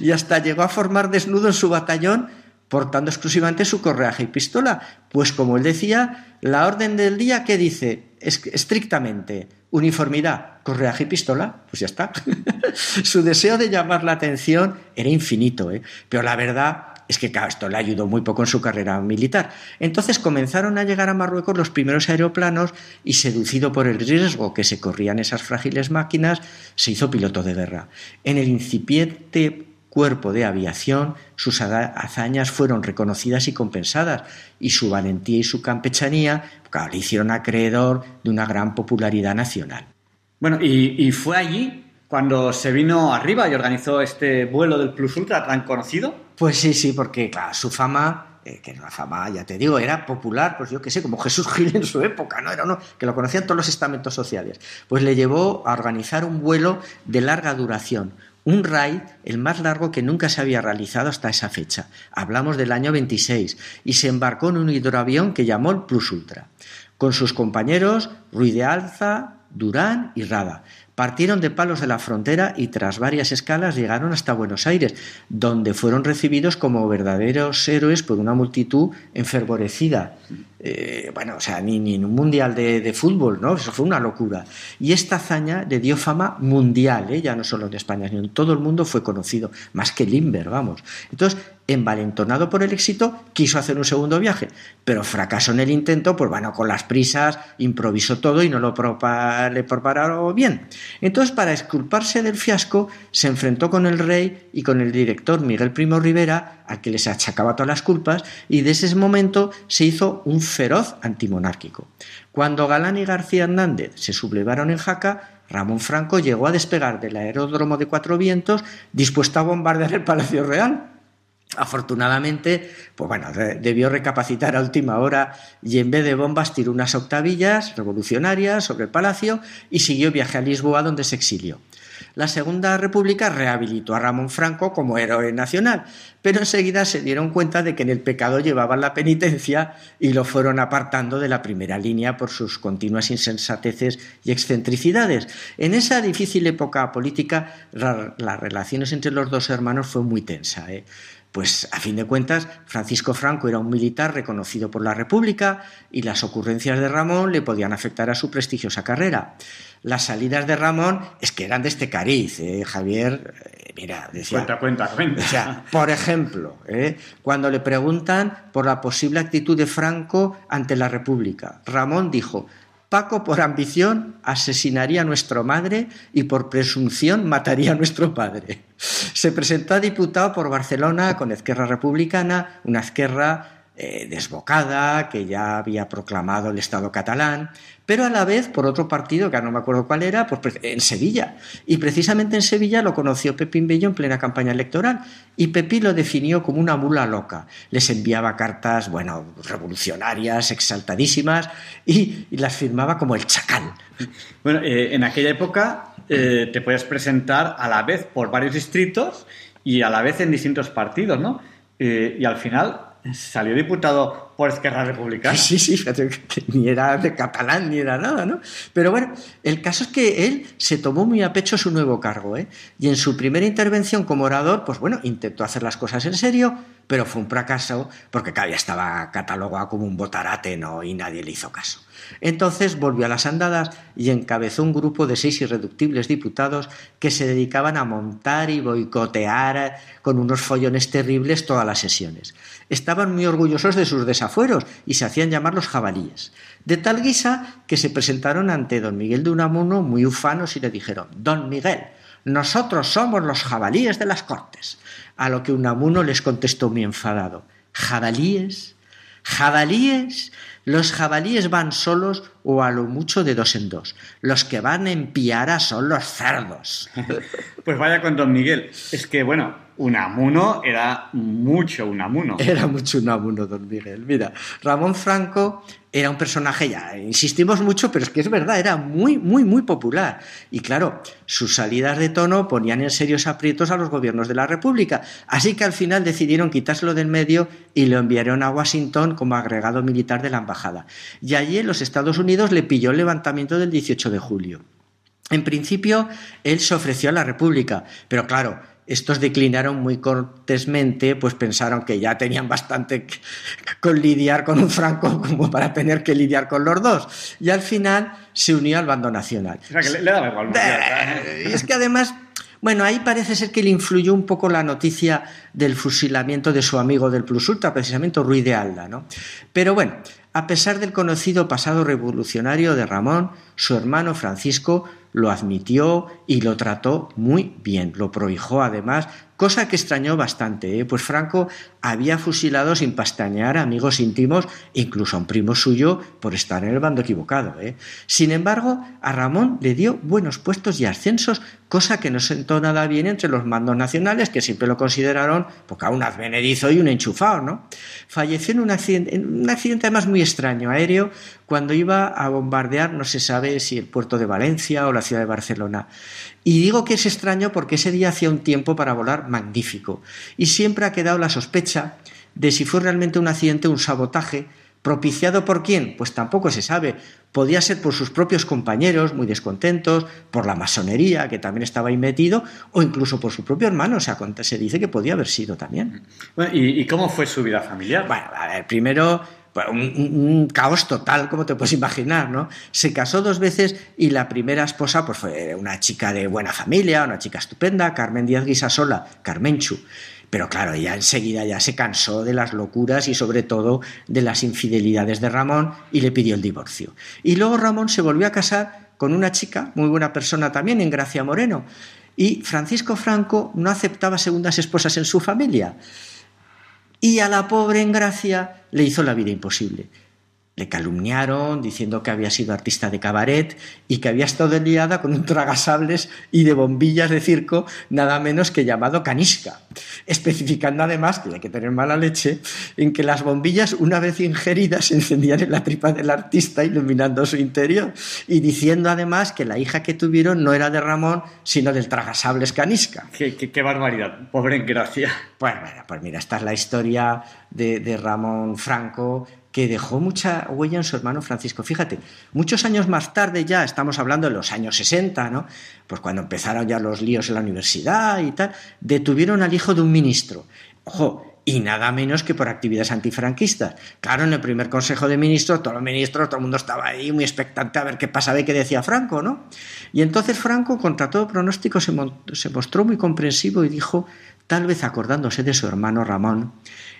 Y hasta llegó a formar desnudo en su batallón portando exclusivamente su correaje y pistola. Pues como él decía, la orden del día que dice es estrictamente uniformidad, correaje y pistola, pues ya está. su deseo de llamar la atención era infinito, ¿eh? pero la verdad es que esto le ayudó muy poco en su carrera militar. Entonces comenzaron a llegar a Marruecos los primeros aeroplanos y seducido por el riesgo que se corrían esas frágiles máquinas, se hizo piloto de guerra. En el incipiente cuerpo de aviación, sus hazañas fueron reconocidas y compensadas, y su valentía y su campechanía claro, le hicieron acreedor de una gran popularidad nacional. Bueno, y, y fue allí cuando se vino arriba y organizó este vuelo del Plus Ultra tan conocido. Pues sí, sí, porque claro, su fama, eh, que la fama, ya te digo, era popular, pues yo qué sé, como Jesús Gil en su época, ¿no? Era uno que lo conocían todos los estamentos sociales. Pues le llevó a organizar un vuelo de larga duración, un raid el más largo que nunca se había realizado hasta esa fecha. Hablamos del año 26 y se embarcó en un hidroavión que llamó el Plus Ultra, con sus compañeros Ruiz de Alza, Durán y Rada. Partieron de Palos de la Frontera y tras varias escalas llegaron hasta Buenos Aires, donde fueron recibidos como verdaderos héroes por una multitud enfervorecida. Eh, bueno, o sea, ni, ni en un mundial de, de fútbol, ¿no? Eso fue una locura. Y esta hazaña le dio fama mundial, ¿eh? ya no solo en España, sino en todo el mundo fue conocido, más que Limber, vamos. Entonces, envalentonado por el éxito, quiso hacer un segundo viaje, pero fracasó en el intento, pues bueno, con las prisas, improvisó todo y no lo le prepararon bien. Entonces, para exculparse del fiasco, se enfrentó con el rey y con el director Miguel Primo Rivera, al que les achacaba todas las culpas, y desde ese momento se hizo un feroz antimonárquico. Cuando Galán y García Hernández se sublevaron en Jaca, Ramón Franco llegó a despegar del aeródromo de Cuatro Vientos dispuesto a bombardear el Palacio Real. Afortunadamente, pues bueno, debió recapacitar a última hora y en vez de bombas tiró unas octavillas revolucionarias sobre el palacio y siguió viaje a Lisboa donde se exilió. La Segunda República rehabilitó a Ramón Franco como héroe nacional, pero enseguida se dieron cuenta de que en el pecado llevaban la penitencia y lo fueron apartando de la primera línea por sus continuas insensateces y excentricidades. En esa difícil época política, la- las relaciones entre los dos hermanos fue muy tensa. ¿eh? Pues a fin de cuentas, Francisco Franco era un militar reconocido por la República y las ocurrencias de Ramón le podían afectar a su prestigiosa carrera. Las salidas de Ramón es que eran de este cariz, ¿eh? Javier. eh, mira, decía. Cuenta, cuenta, cuenta. O sea, por ejemplo, ¿eh? cuando le preguntan por la posible actitud de Franco ante la República, Ramón dijo: Paco, por ambición, asesinaría a nuestra madre y por presunción mataría a nuestro padre. Se presentó a diputado por Barcelona con Esquerra Republicana, una Esquerra eh, desbocada que ya había proclamado el Estado catalán, pero a la vez por otro partido, que no me acuerdo cuál era, pues en Sevilla. Y precisamente en Sevilla lo conoció Pepín Bello en plena campaña electoral. Y Pepín lo definió como una mula loca. Les enviaba cartas, bueno, revolucionarias, exaltadísimas, y, las firmaba como el chacal. Bueno, eh, en aquella época eh, te podías presentar a la vez por varios distritos y a la vez en distintos partidos, ¿no? Y al final salió diputado por Esquerra Republicana. Sí, sí, fíjate ni era de catalán ni era nada, ¿no? Pero bueno, el caso es que él se tomó muy a pecho su nuevo cargo, ¿eh? Y en su primera intervención como orador, pues bueno, intentó hacer las cosas en serio, pero fue un fracaso porque cada día estaba catalogado como un botarate, ¿no? Y nadie le hizo caso. Entonces volvió a las andadas y encabezó un grupo de seis irreductibles diputados que se dedicaban a montar y boicotear con unos follones terribles todas las sesiones. Estaban muy orgullosos de sus desafueros y se hacían llamar los jabalíes. De tal guisa que se presentaron ante don Miguel de Unamuno muy ufanos y le dijeron, Don Miguel, nosotros somos los jabalíes de las Cortes. A lo que Unamuno les contestó muy enfadado, ¿jabalíes? ¿Jabalíes? Los jabalíes van solos o a lo mucho de dos en dos. Los que van en piara son los cerdos. Pues vaya con Don Miguel. Es que, bueno, Unamuno era mucho Unamuno. Era mucho Unamuno, don Miguel. Mira, Ramón Franco era un personaje, ya insistimos mucho, pero es que es verdad, era muy, muy, muy popular. Y claro, sus salidas de tono ponían en serios aprietos a los gobiernos de la República. Así que al final decidieron quitárselo del medio y lo enviaron a Washington como agregado militar de la embajada. Y allí los Estados Unidos le pilló el levantamiento del 18 de julio. En principio, él se ofreció a la República, pero claro, estos declinaron muy cortésmente, pues pensaron que ya tenían bastante con lidiar con un Franco como para tener que lidiar con los dos. Y al final se unió al bando nacional. O sea, que le, le daba igual. Y es que además, bueno, ahí parece ser que le influyó un poco la noticia del fusilamiento de su amigo del Plus Ultra, precisamente Ruiz de Alda, ¿no? Pero bueno, a pesar del conocido pasado revolucionario de Ramón, su hermano Francisco lo admitió y lo trató muy bien, lo prohijó además, cosa que extrañó bastante, ¿eh? pues Franco había fusilado sin pastañear a amigos íntimos, incluso a un primo suyo, por estar en el bando equivocado. ¿eh? Sin embargo, a Ramón le dio buenos puestos y ascensos, cosa que no sentó nada bien entre los mandos nacionales, que siempre lo consideraron porque a un advenedizo y un enchufado, ¿no? Falleció en un accidente, en un accidente además muy extraño, aéreo, cuando iba a bombardear, no se sabe si el puerto de Valencia o la ciudad de Barcelona. Y digo que es extraño porque ese día hacía un tiempo para volar magnífico. Y siempre ha quedado la sospecha de si fue realmente un accidente o un sabotaje. ¿Propiciado por quién? Pues tampoco se sabe. Podía ser por sus propios compañeros, muy descontentos, por la masonería, que también estaba ahí metido, o incluso por su propio hermano. O sea, se dice que podía haber sido también. Bueno, ¿y, y cómo fue su vida familiar? Bueno, a ver, primero un, caos total, como te puedes imaginar, ¿no? Se casó dos veces y la primera esposa pues, fue una chica de buena familia, una chica estupenda, Carmen Díaz Guisasola, Carmenchu. Pero claro, ella enseguida ya se cansó de las locuras y sobre todo de las infidelidades de Ramón y le pidió el divorcio. Y luego Ramón se volvió a casar con una chica, muy buena persona también, en Gracia Moreno. Y Francisco Franco no aceptaba segundas esposas en su familia. Y a la pobre Engracia le hizo la vida imposible. Le calumniaron diciendo que había sido artista de cabaret y que había estado liada con un tragasables y de bombillas de circo nada menos que llamado canisca, especificando además, que hay que tener mala leche, en que las bombillas una vez ingeridas se encendían en la tripa del artista iluminando su interior y diciendo además que la hija que tuvieron no era de Ramón sino del tragasables canisca. Qué, qué- qué barbaridad. Pobre Gracia. Pues, bueno, pues mira, esta es la historia de, de Ramón Franco que dejó mucha huella en su hermano Francisco. Fíjate, muchos años más tarde ya, estamos hablando de los años 60, ¿no? Pues cuando empezaron ya los líos en la universidad y tal, detuvieron al hijo de un ministro. Ojo, y nada menos que por actividades antifranquistas. Claro, en el primer Consejo de Ministros, todos los ministros, todo el mundo estaba ahí muy expectante a ver qué pasaba y qué decía Franco, ¿no? Y entonces Franco, contra todo pronóstico, se, se mostró muy comprensivo y dijo, tal vez acordándose de su hermano Ramón,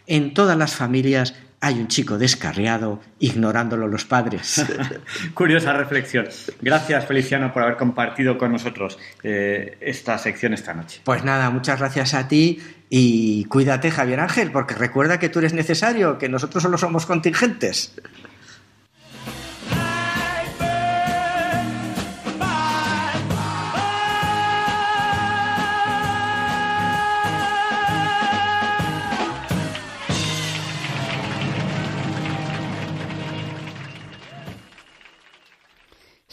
en todas las familias hay un chico descarriado ignorándolo los padres. Curiosa reflexión. Gracias, Feliciano, por haber compartido con nosotros eh, esta sección esta noche. Pues nada, muchas gracias a ti y cuídate, Javier Ángel, porque recuerda que tú eres necesario, que nosotros solo somos contingentes.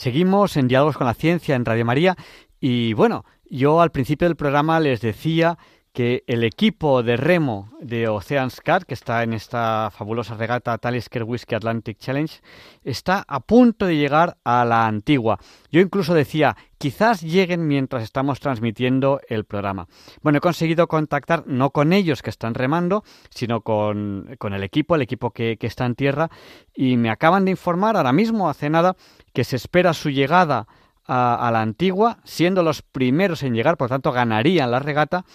Seguimos en Diálogos con la Ciencia en Radio María y bueno, yo al principio del programa les decía que el equipo de remo de Oceans Cat, que está en esta fabulosa regata Talisker Whiskey Atlantic Challenge, está a punto de llegar a la antigua. Yo incluso decía, quizás lleguen mientras estamos transmitiendo el programa. Bueno, he conseguido contactar no con ellos que están remando, sino con, el equipo, el equipo que, que está en tierra, y me acaban de informar ahora mismo, hace nada, que se espera su llegada a, la antigua, siendo los primeros en llegar, por tanto ganarían la regata,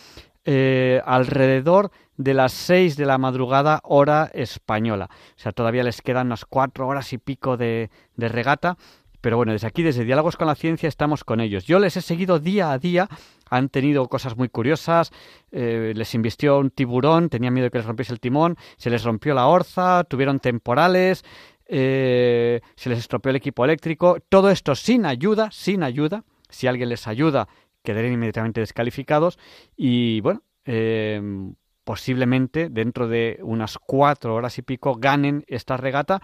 eh, alrededor de las 6 de la madrugada hora española. O sea, todavía les quedan unas cuatro horas y pico de, regata. Pero bueno, desde aquí, desde Diálogos con la Ciencia, estamos con ellos. Yo les he seguido día a día. Han tenido cosas muy curiosas. Eh, les invistió un tiburón, tenía miedo de que les rompiese el timón. Se les rompió la orza, tuvieron temporales. Eh, se les estropeó el equipo eléctrico. Todo esto sin ayuda, sin ayuda. Si alguien les ayuda, quedarían inmediatamente descalificados y bueno, eh, posiblemente dentro de unas cuatro horas y pico ganen esta regata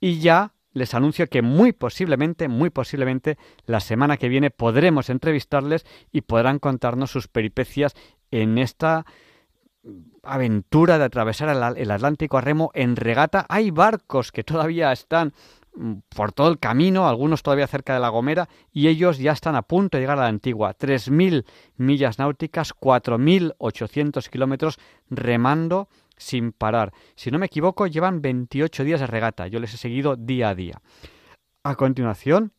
y ya les anuncio que muy posiblemente, muy posiblemente la semana que viene podremos entrevistarles y podrán contarnos sus peripecias en esta aventura de atravesar el, Atlántico a remo en regata. Hay barcos que todavía están por todo el camino, algunos todavía cerca de La Gomera, y ellos ya están a punto de llegar a la antigua. 3.000 millas náuticas, 4.800 kilómetros remando sin parar. Si no me equivoco, llevan 28 días de regata. Yo les he seguido día a día. A continuación,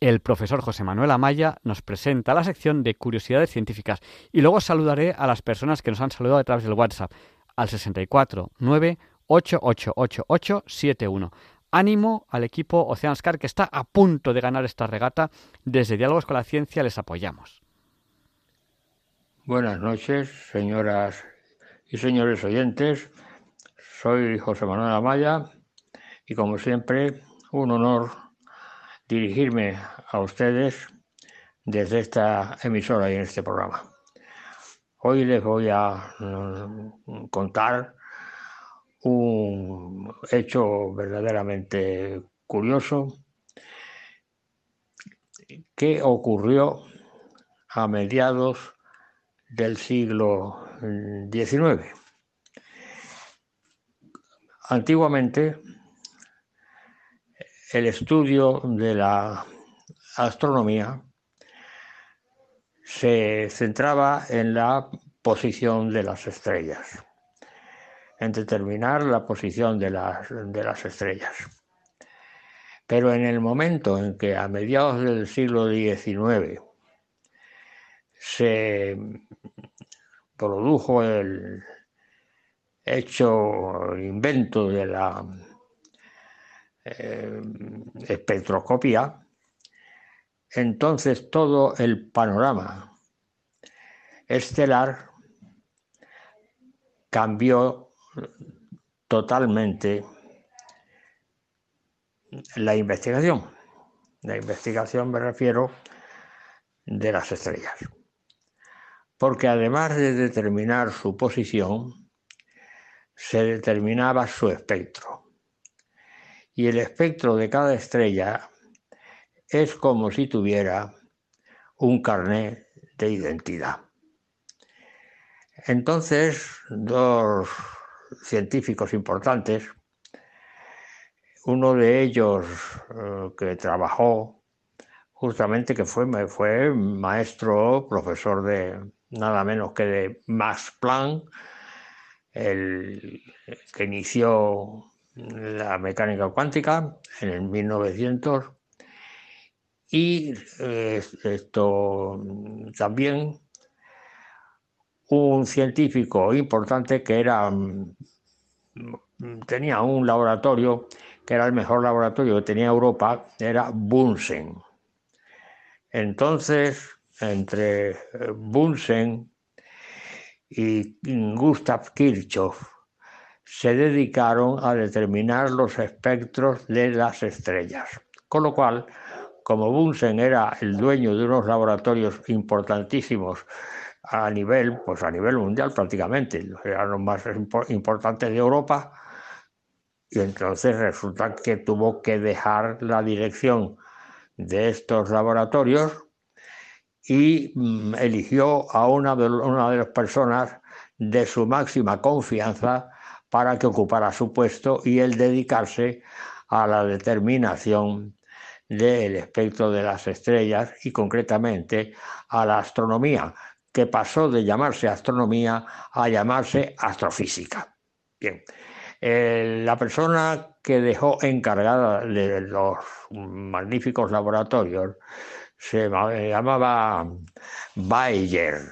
el profesor José Manuel Amaya nos presenta la sección de curiosidades científicas y luego saludaré a las personas que nos han saludado a través del WhatsApp al 64 9 888871. Ánimo al equipo Oceanscar que está a punto de ganar esta regata. Desde Diálogos con la Ciencia les apoyamos. Buenas noches, señoras y señores oyentes. Soy José Manuel Amaya y como siempre un honor dirigirme a ustedes desde esta emisora y en este programa. Hoy les voy a mm, contar un hecho verdaderamente curioso que ocurrió a mediados del siglo XIX. Antiguamente, el estudio de la astronomía se centraba en la posición de las estrellas en determinar la posición de las, de las estrellas. Pero en el momento en que a mediados del siglo XIX se produjo el hecho, el invento de la eh, espectroscopía, entonces todo el panorama estelar cambió totalmente la investigación. La investigación me refiero de las estrellas. Porque además de determinar su posición, se determinaba su espectro. Y el espectro de cada estrella es como si tuviera un carnet de identidad. Entonces, dos científicos importantes. Uno de ellos eh, que trabajó justamente, que fue, fue maestro, profesor de nada menos que de Max Planck, el que inició la mecánica cuántica en el 1900 y eh, esto también un científico importante que era mm, tenía un laboratorio que era el mejor laboratorio que tenía Europa, era Bunsen. Entonces, entre eh, Bunsen y Gustav Kirchhoff se dedicaron a determinar los espectros de las estrellas. Con lo cual, como Bunsen era el dueño de unos laboratorios importantísimos a nivel, pues a nivel mundial prácticamente, eran los más importantes de Europa, y entonces resulta que tuvo que dejar la dirección de estos laboratorios y mm, eligió a una de, una de las personas de su máxima confianza para que ocupara su puesto y él dedicarse a la determinación del espectro de las estrellas y concretamente a la astronomía, que pasó de llamarse astronomía a llamarse astrofísica. Bien, eh, la persona que dejó encargada de los magníficos laboratorios se llamaba Bayer,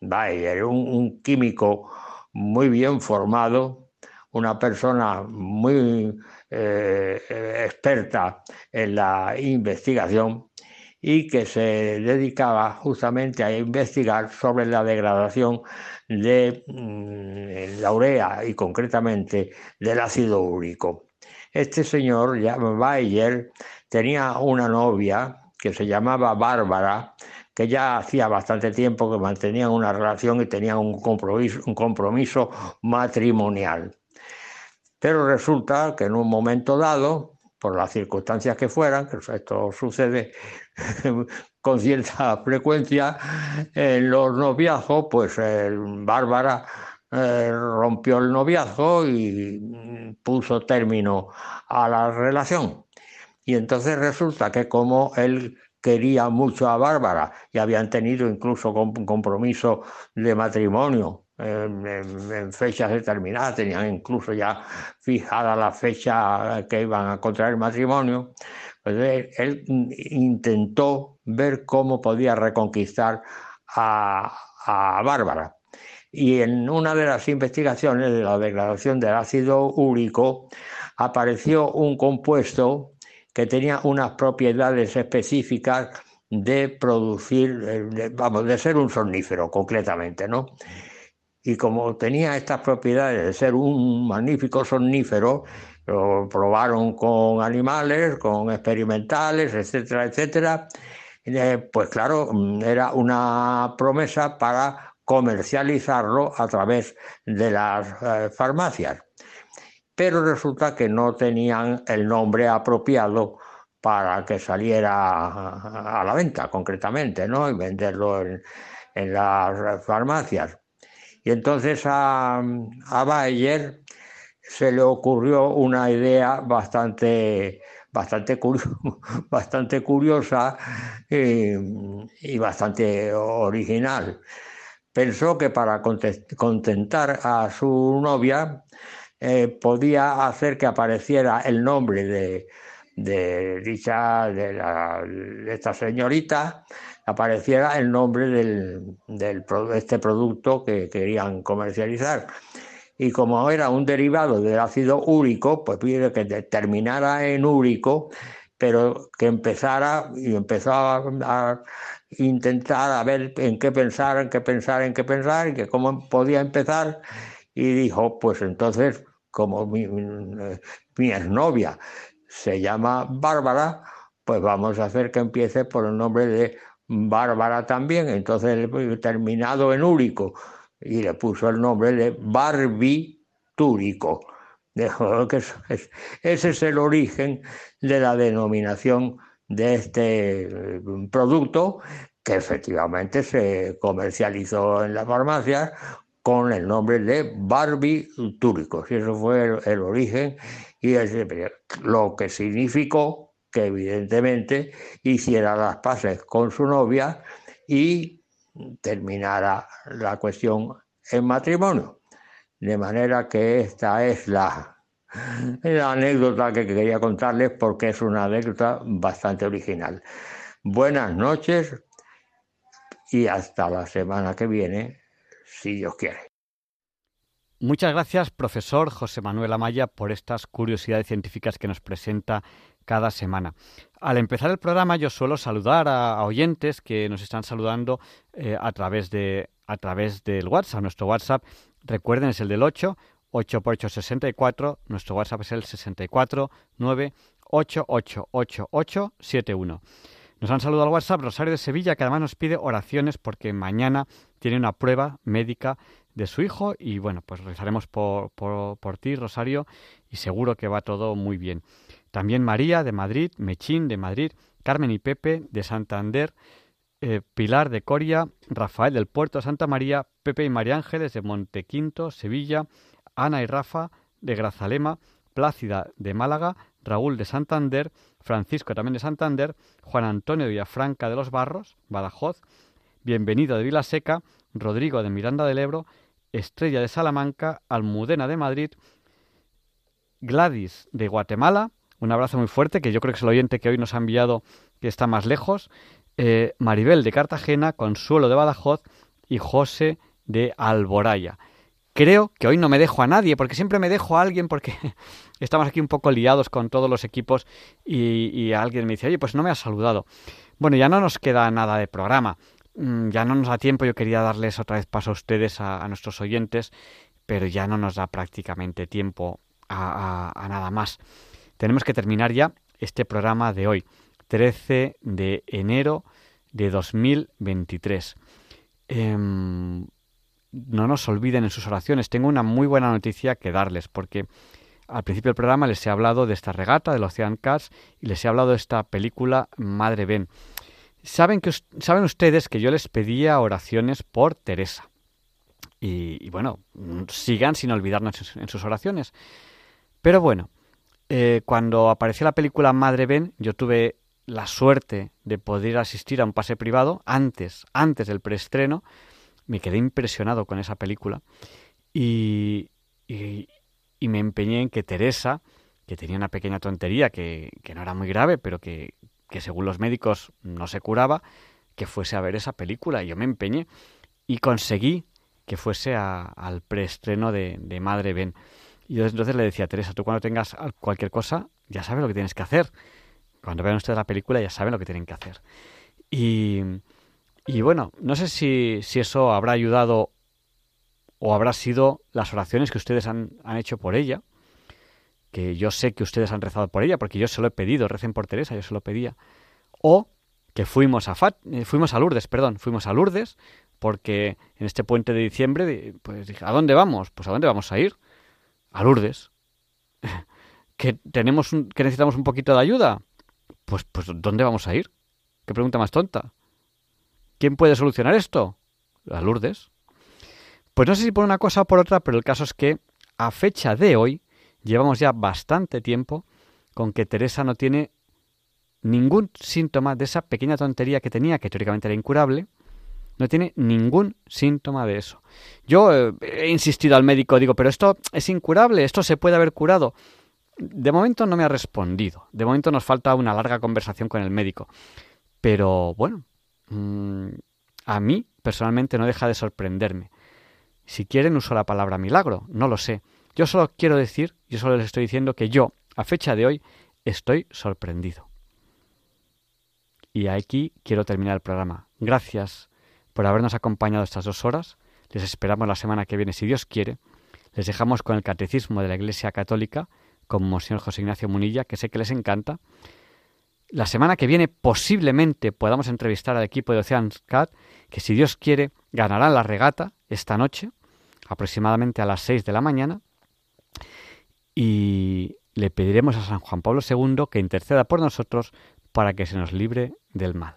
Bayer un, un químico muy bien formado, una persona muy eh, experta en la investigación y que se dedicaba justamente a investigar sobre la degradación de mm, la urea y concretamente del ácido úrico. Este señor, Bayer, tenía una novia que se llamaba Bárbara, que ya hacía bastante tiempo que mantenían una relación y tenían un compromiso, un compromiso matrimonial. Pero resulta que en un momento dado, por las circunstancias que fueran, que esto sucede con cierta frecuencia en los noviazgos, pues Bárbara eh, rompió el noviazgo y mm, puso término a la relación. Y entonces resulta que como él quería mucho a Bárbara y habían tenido incluso un compromiso de matrimonio en, fechas determinadas, tenían incluso ya fijada la fecha que iban a contraer matrimonio, pues él, intentó ver cómo podía reconquistar a, Bárbara. Y en una de las investigaciones de la degradación del ácido úrico apareció un compuesto que tenía unas propiedades específicas de producir, vamos, de ser un somnífero concretamente, ¿no? Y como tenía estas propiedades de ser un magnífico somnífero, lo probaron con animales, con experimentales, etcétera, etcétera. Eh, pues claro, mm, era una promesa para comercializarlo a través de las eh, farmacias. Pero resulta que no tenían el nombre apropiado para que saliera a la venta, concretamente, ¿no? Y venderlo en, las farmacias. Y entonces a, a Bayer se le ocurrió una idea bastante, bastante, curiosa eh, y, bastante original. Pensó que para contentar a su novia eh, podía hacer que apareciera el nombre de, de dicha de, esta señorita apareciera el nombre del, del, de este producto que querían comercializar. Y como era un derivado del ácido úrico, pues pide que terminara en úrico, pero que empezara y empezó a, intentar a ver en qué pensar, en qué pensar, en qué pensar, y que cómo podía empezar, y dijo, pues entonces, como mi, mi exnovia se llama Bárbara, pues vamos a hacer que empiece por el nombre de Bárbara también, entonces terminado en úrico y le puso el nombre de barbitúrico. Ese es el origen de la denominación de este eh, producto que efectivamente se comercializó en la farmacia con el nombre de barbitúricos. Y eso fue el, origen y lo que significó que evidentemente hiciera las paces con su novia y terminara la cuestión en matrimonio. De manera que esta es la, anécdota que quería contarles porque es una anécdota bastante original. Buenas noches y hasta la semana que viene, si Dios quiere. Muchas gracias, profesor José Manuel Amaya, por estas curiosidades científicas que nos presenta cada semana. Al empezar el programa yo suelo saludar a, oyentes que nos están saludando eh, a, través de, a través del WhatsApp. Nuestro WhatsApp, recuerden, es el del 8, 8 por 8, 64. Nuestro WhatsApp es el 64 9 888871. Nos han saludado al WhatsApp Rosario de Sevilla, que además nos pide oraciones porque mañana tiene una prueba médica de su hijo y bueno, pues rezaremos por, por, por ti, Rosario, y seguro que va todo muy bien. También María de Madrid, Mechín de Madrid, Carmen y Pepe de Santander, eh, Pilar de Coria, Rafael del Puerto Santa María, Pepe y María Ángeles de Montequinto, Sevilla, Ana y Rafa de Grazalema, Plácida de Málaga, Raúl de Santander, Francisco también de Santander, Juan Antonio de Villafranca de los Barros, Badajoz, Bienvenido de Vilaseca, Rodrigo de Miranda del Ebro, Estrella de Salamanca, Almudena de Madrid, Gladys de Guatemala, un abrazo muy fuerte, que yo creo que es el oyente que hoy nos ha enviado que está más lejos, eh, Maribel de Cartagena, Consuelo de Badajoz y José de Alboraya. Creo que hoy no me dejo a nadie, porque siempre me dejo a alguien, porque estamos aquí un poco liados con todos los equipos y, alguien me dice, oye, pues no me has saludado. Bueno, ya no nos queda nada de programa, mm, ya no nos da tiempo, yo quería darles otra vez paso a ustedes, a, nuestros oyentes, pero ya no nos da prácticamente tiempo a nada más. Tenemos que terminar ya este programa de hoy, 13 de enero de 2023. Eh, no nos olviden en sus oraciones. Tengo una muy buena noticia que darles, porque al principio del programa les he hablado de esta regata del Ocean Cats y les he hablado de esta película Madre Ben. Saben, que, saben ustedes que yo les pedía oraciones por Teresa. Y, y bueno, sigan sin olvidarnos en sus oraciones. Pero bueno, eh, cuando apareció la película Madre Ben, yo tuve la suerte de poder asistir a un pase privado antes, antes del preestreno. Me quedé impresionado con esa película y, y, me empeñé en que Teresa, que tenía una pequeña tontería que, no era muy grave, pero que, según los médicos no se curaba, que fuese a ver esa película. Y yo me empeñé y conseguí que fuese a, al preestreno de Madre Ben. Y yo entonces le decía Teresa, tú cuando tengas cualquier cosa, ya sabes lo que tienes que hacer. Cuando vean ustedes la película, ya saben lo que tienen que hacer. Y, y bueno, no sé si, si, eso habrá ayudado o habrá sido las oraciones que ustedes han, han, hecho por ella, que yo sé que ustedes han rezado por ella, porque yo se lo he pedido, recen por Teresa, yo se lo pedía. O que fuimos a, eh, fuimos a Lourdes, perdón, fuimos a Lourdes, porque en este puente de diciembre, pues dije, ¿a dónde vamos? Pues ¿a dónde vamos a ir? A Lourdes. ¿Que, tenemos un, que necesitamos un poquito de ayuda? Pues, pues ¿dónde vamos a ir? ¿Qué pregunta más tonta? ¿Quién puede solucionar esto? A Lourdes. Pues no sé si por una cosa o por otra, pero el caso es que a fecha de hoy llevamos ya bastante tiempo con que Teresa no tiene ningún síntoma de esa pequeña tontería que tenía, que teóricamente era incurable, no tiene ningún síntoma de eso. Yo eh, he insistido al médico, digo, pero esto es incurable, esto se puede haber curado. De momento no me ha respondido. De momento nos falta una larga conversación con el médico. Pero bueno, mmm, a mí personalmente no deja de sorprenderme. Si quieren uso la palabra milagro, no lo sé. Yo solo quiero decir, yo solo les estoy diciendo que yo, a fecha de hoy, estoy sorprendido. Y aquí quiero terminar el programa. Gracias por habernos acompañado estas dos horas. Les esperamos la semana que viene, si Dios quiere. Les dejamos con el Catecismo de la Iglesia Católica, con Monseñor José Ignacio Munilla, que sé que les encanta. La semana que viene posiblemente podamos entrevistar al equipo de Ocean's Cat, que si Dios quiere ganarán la regata esta noche, aproximadamente a las 6 de la mañana. Y le pediremos a San Juan Pablo II que interceda por nosotros para que se nos libre del mal.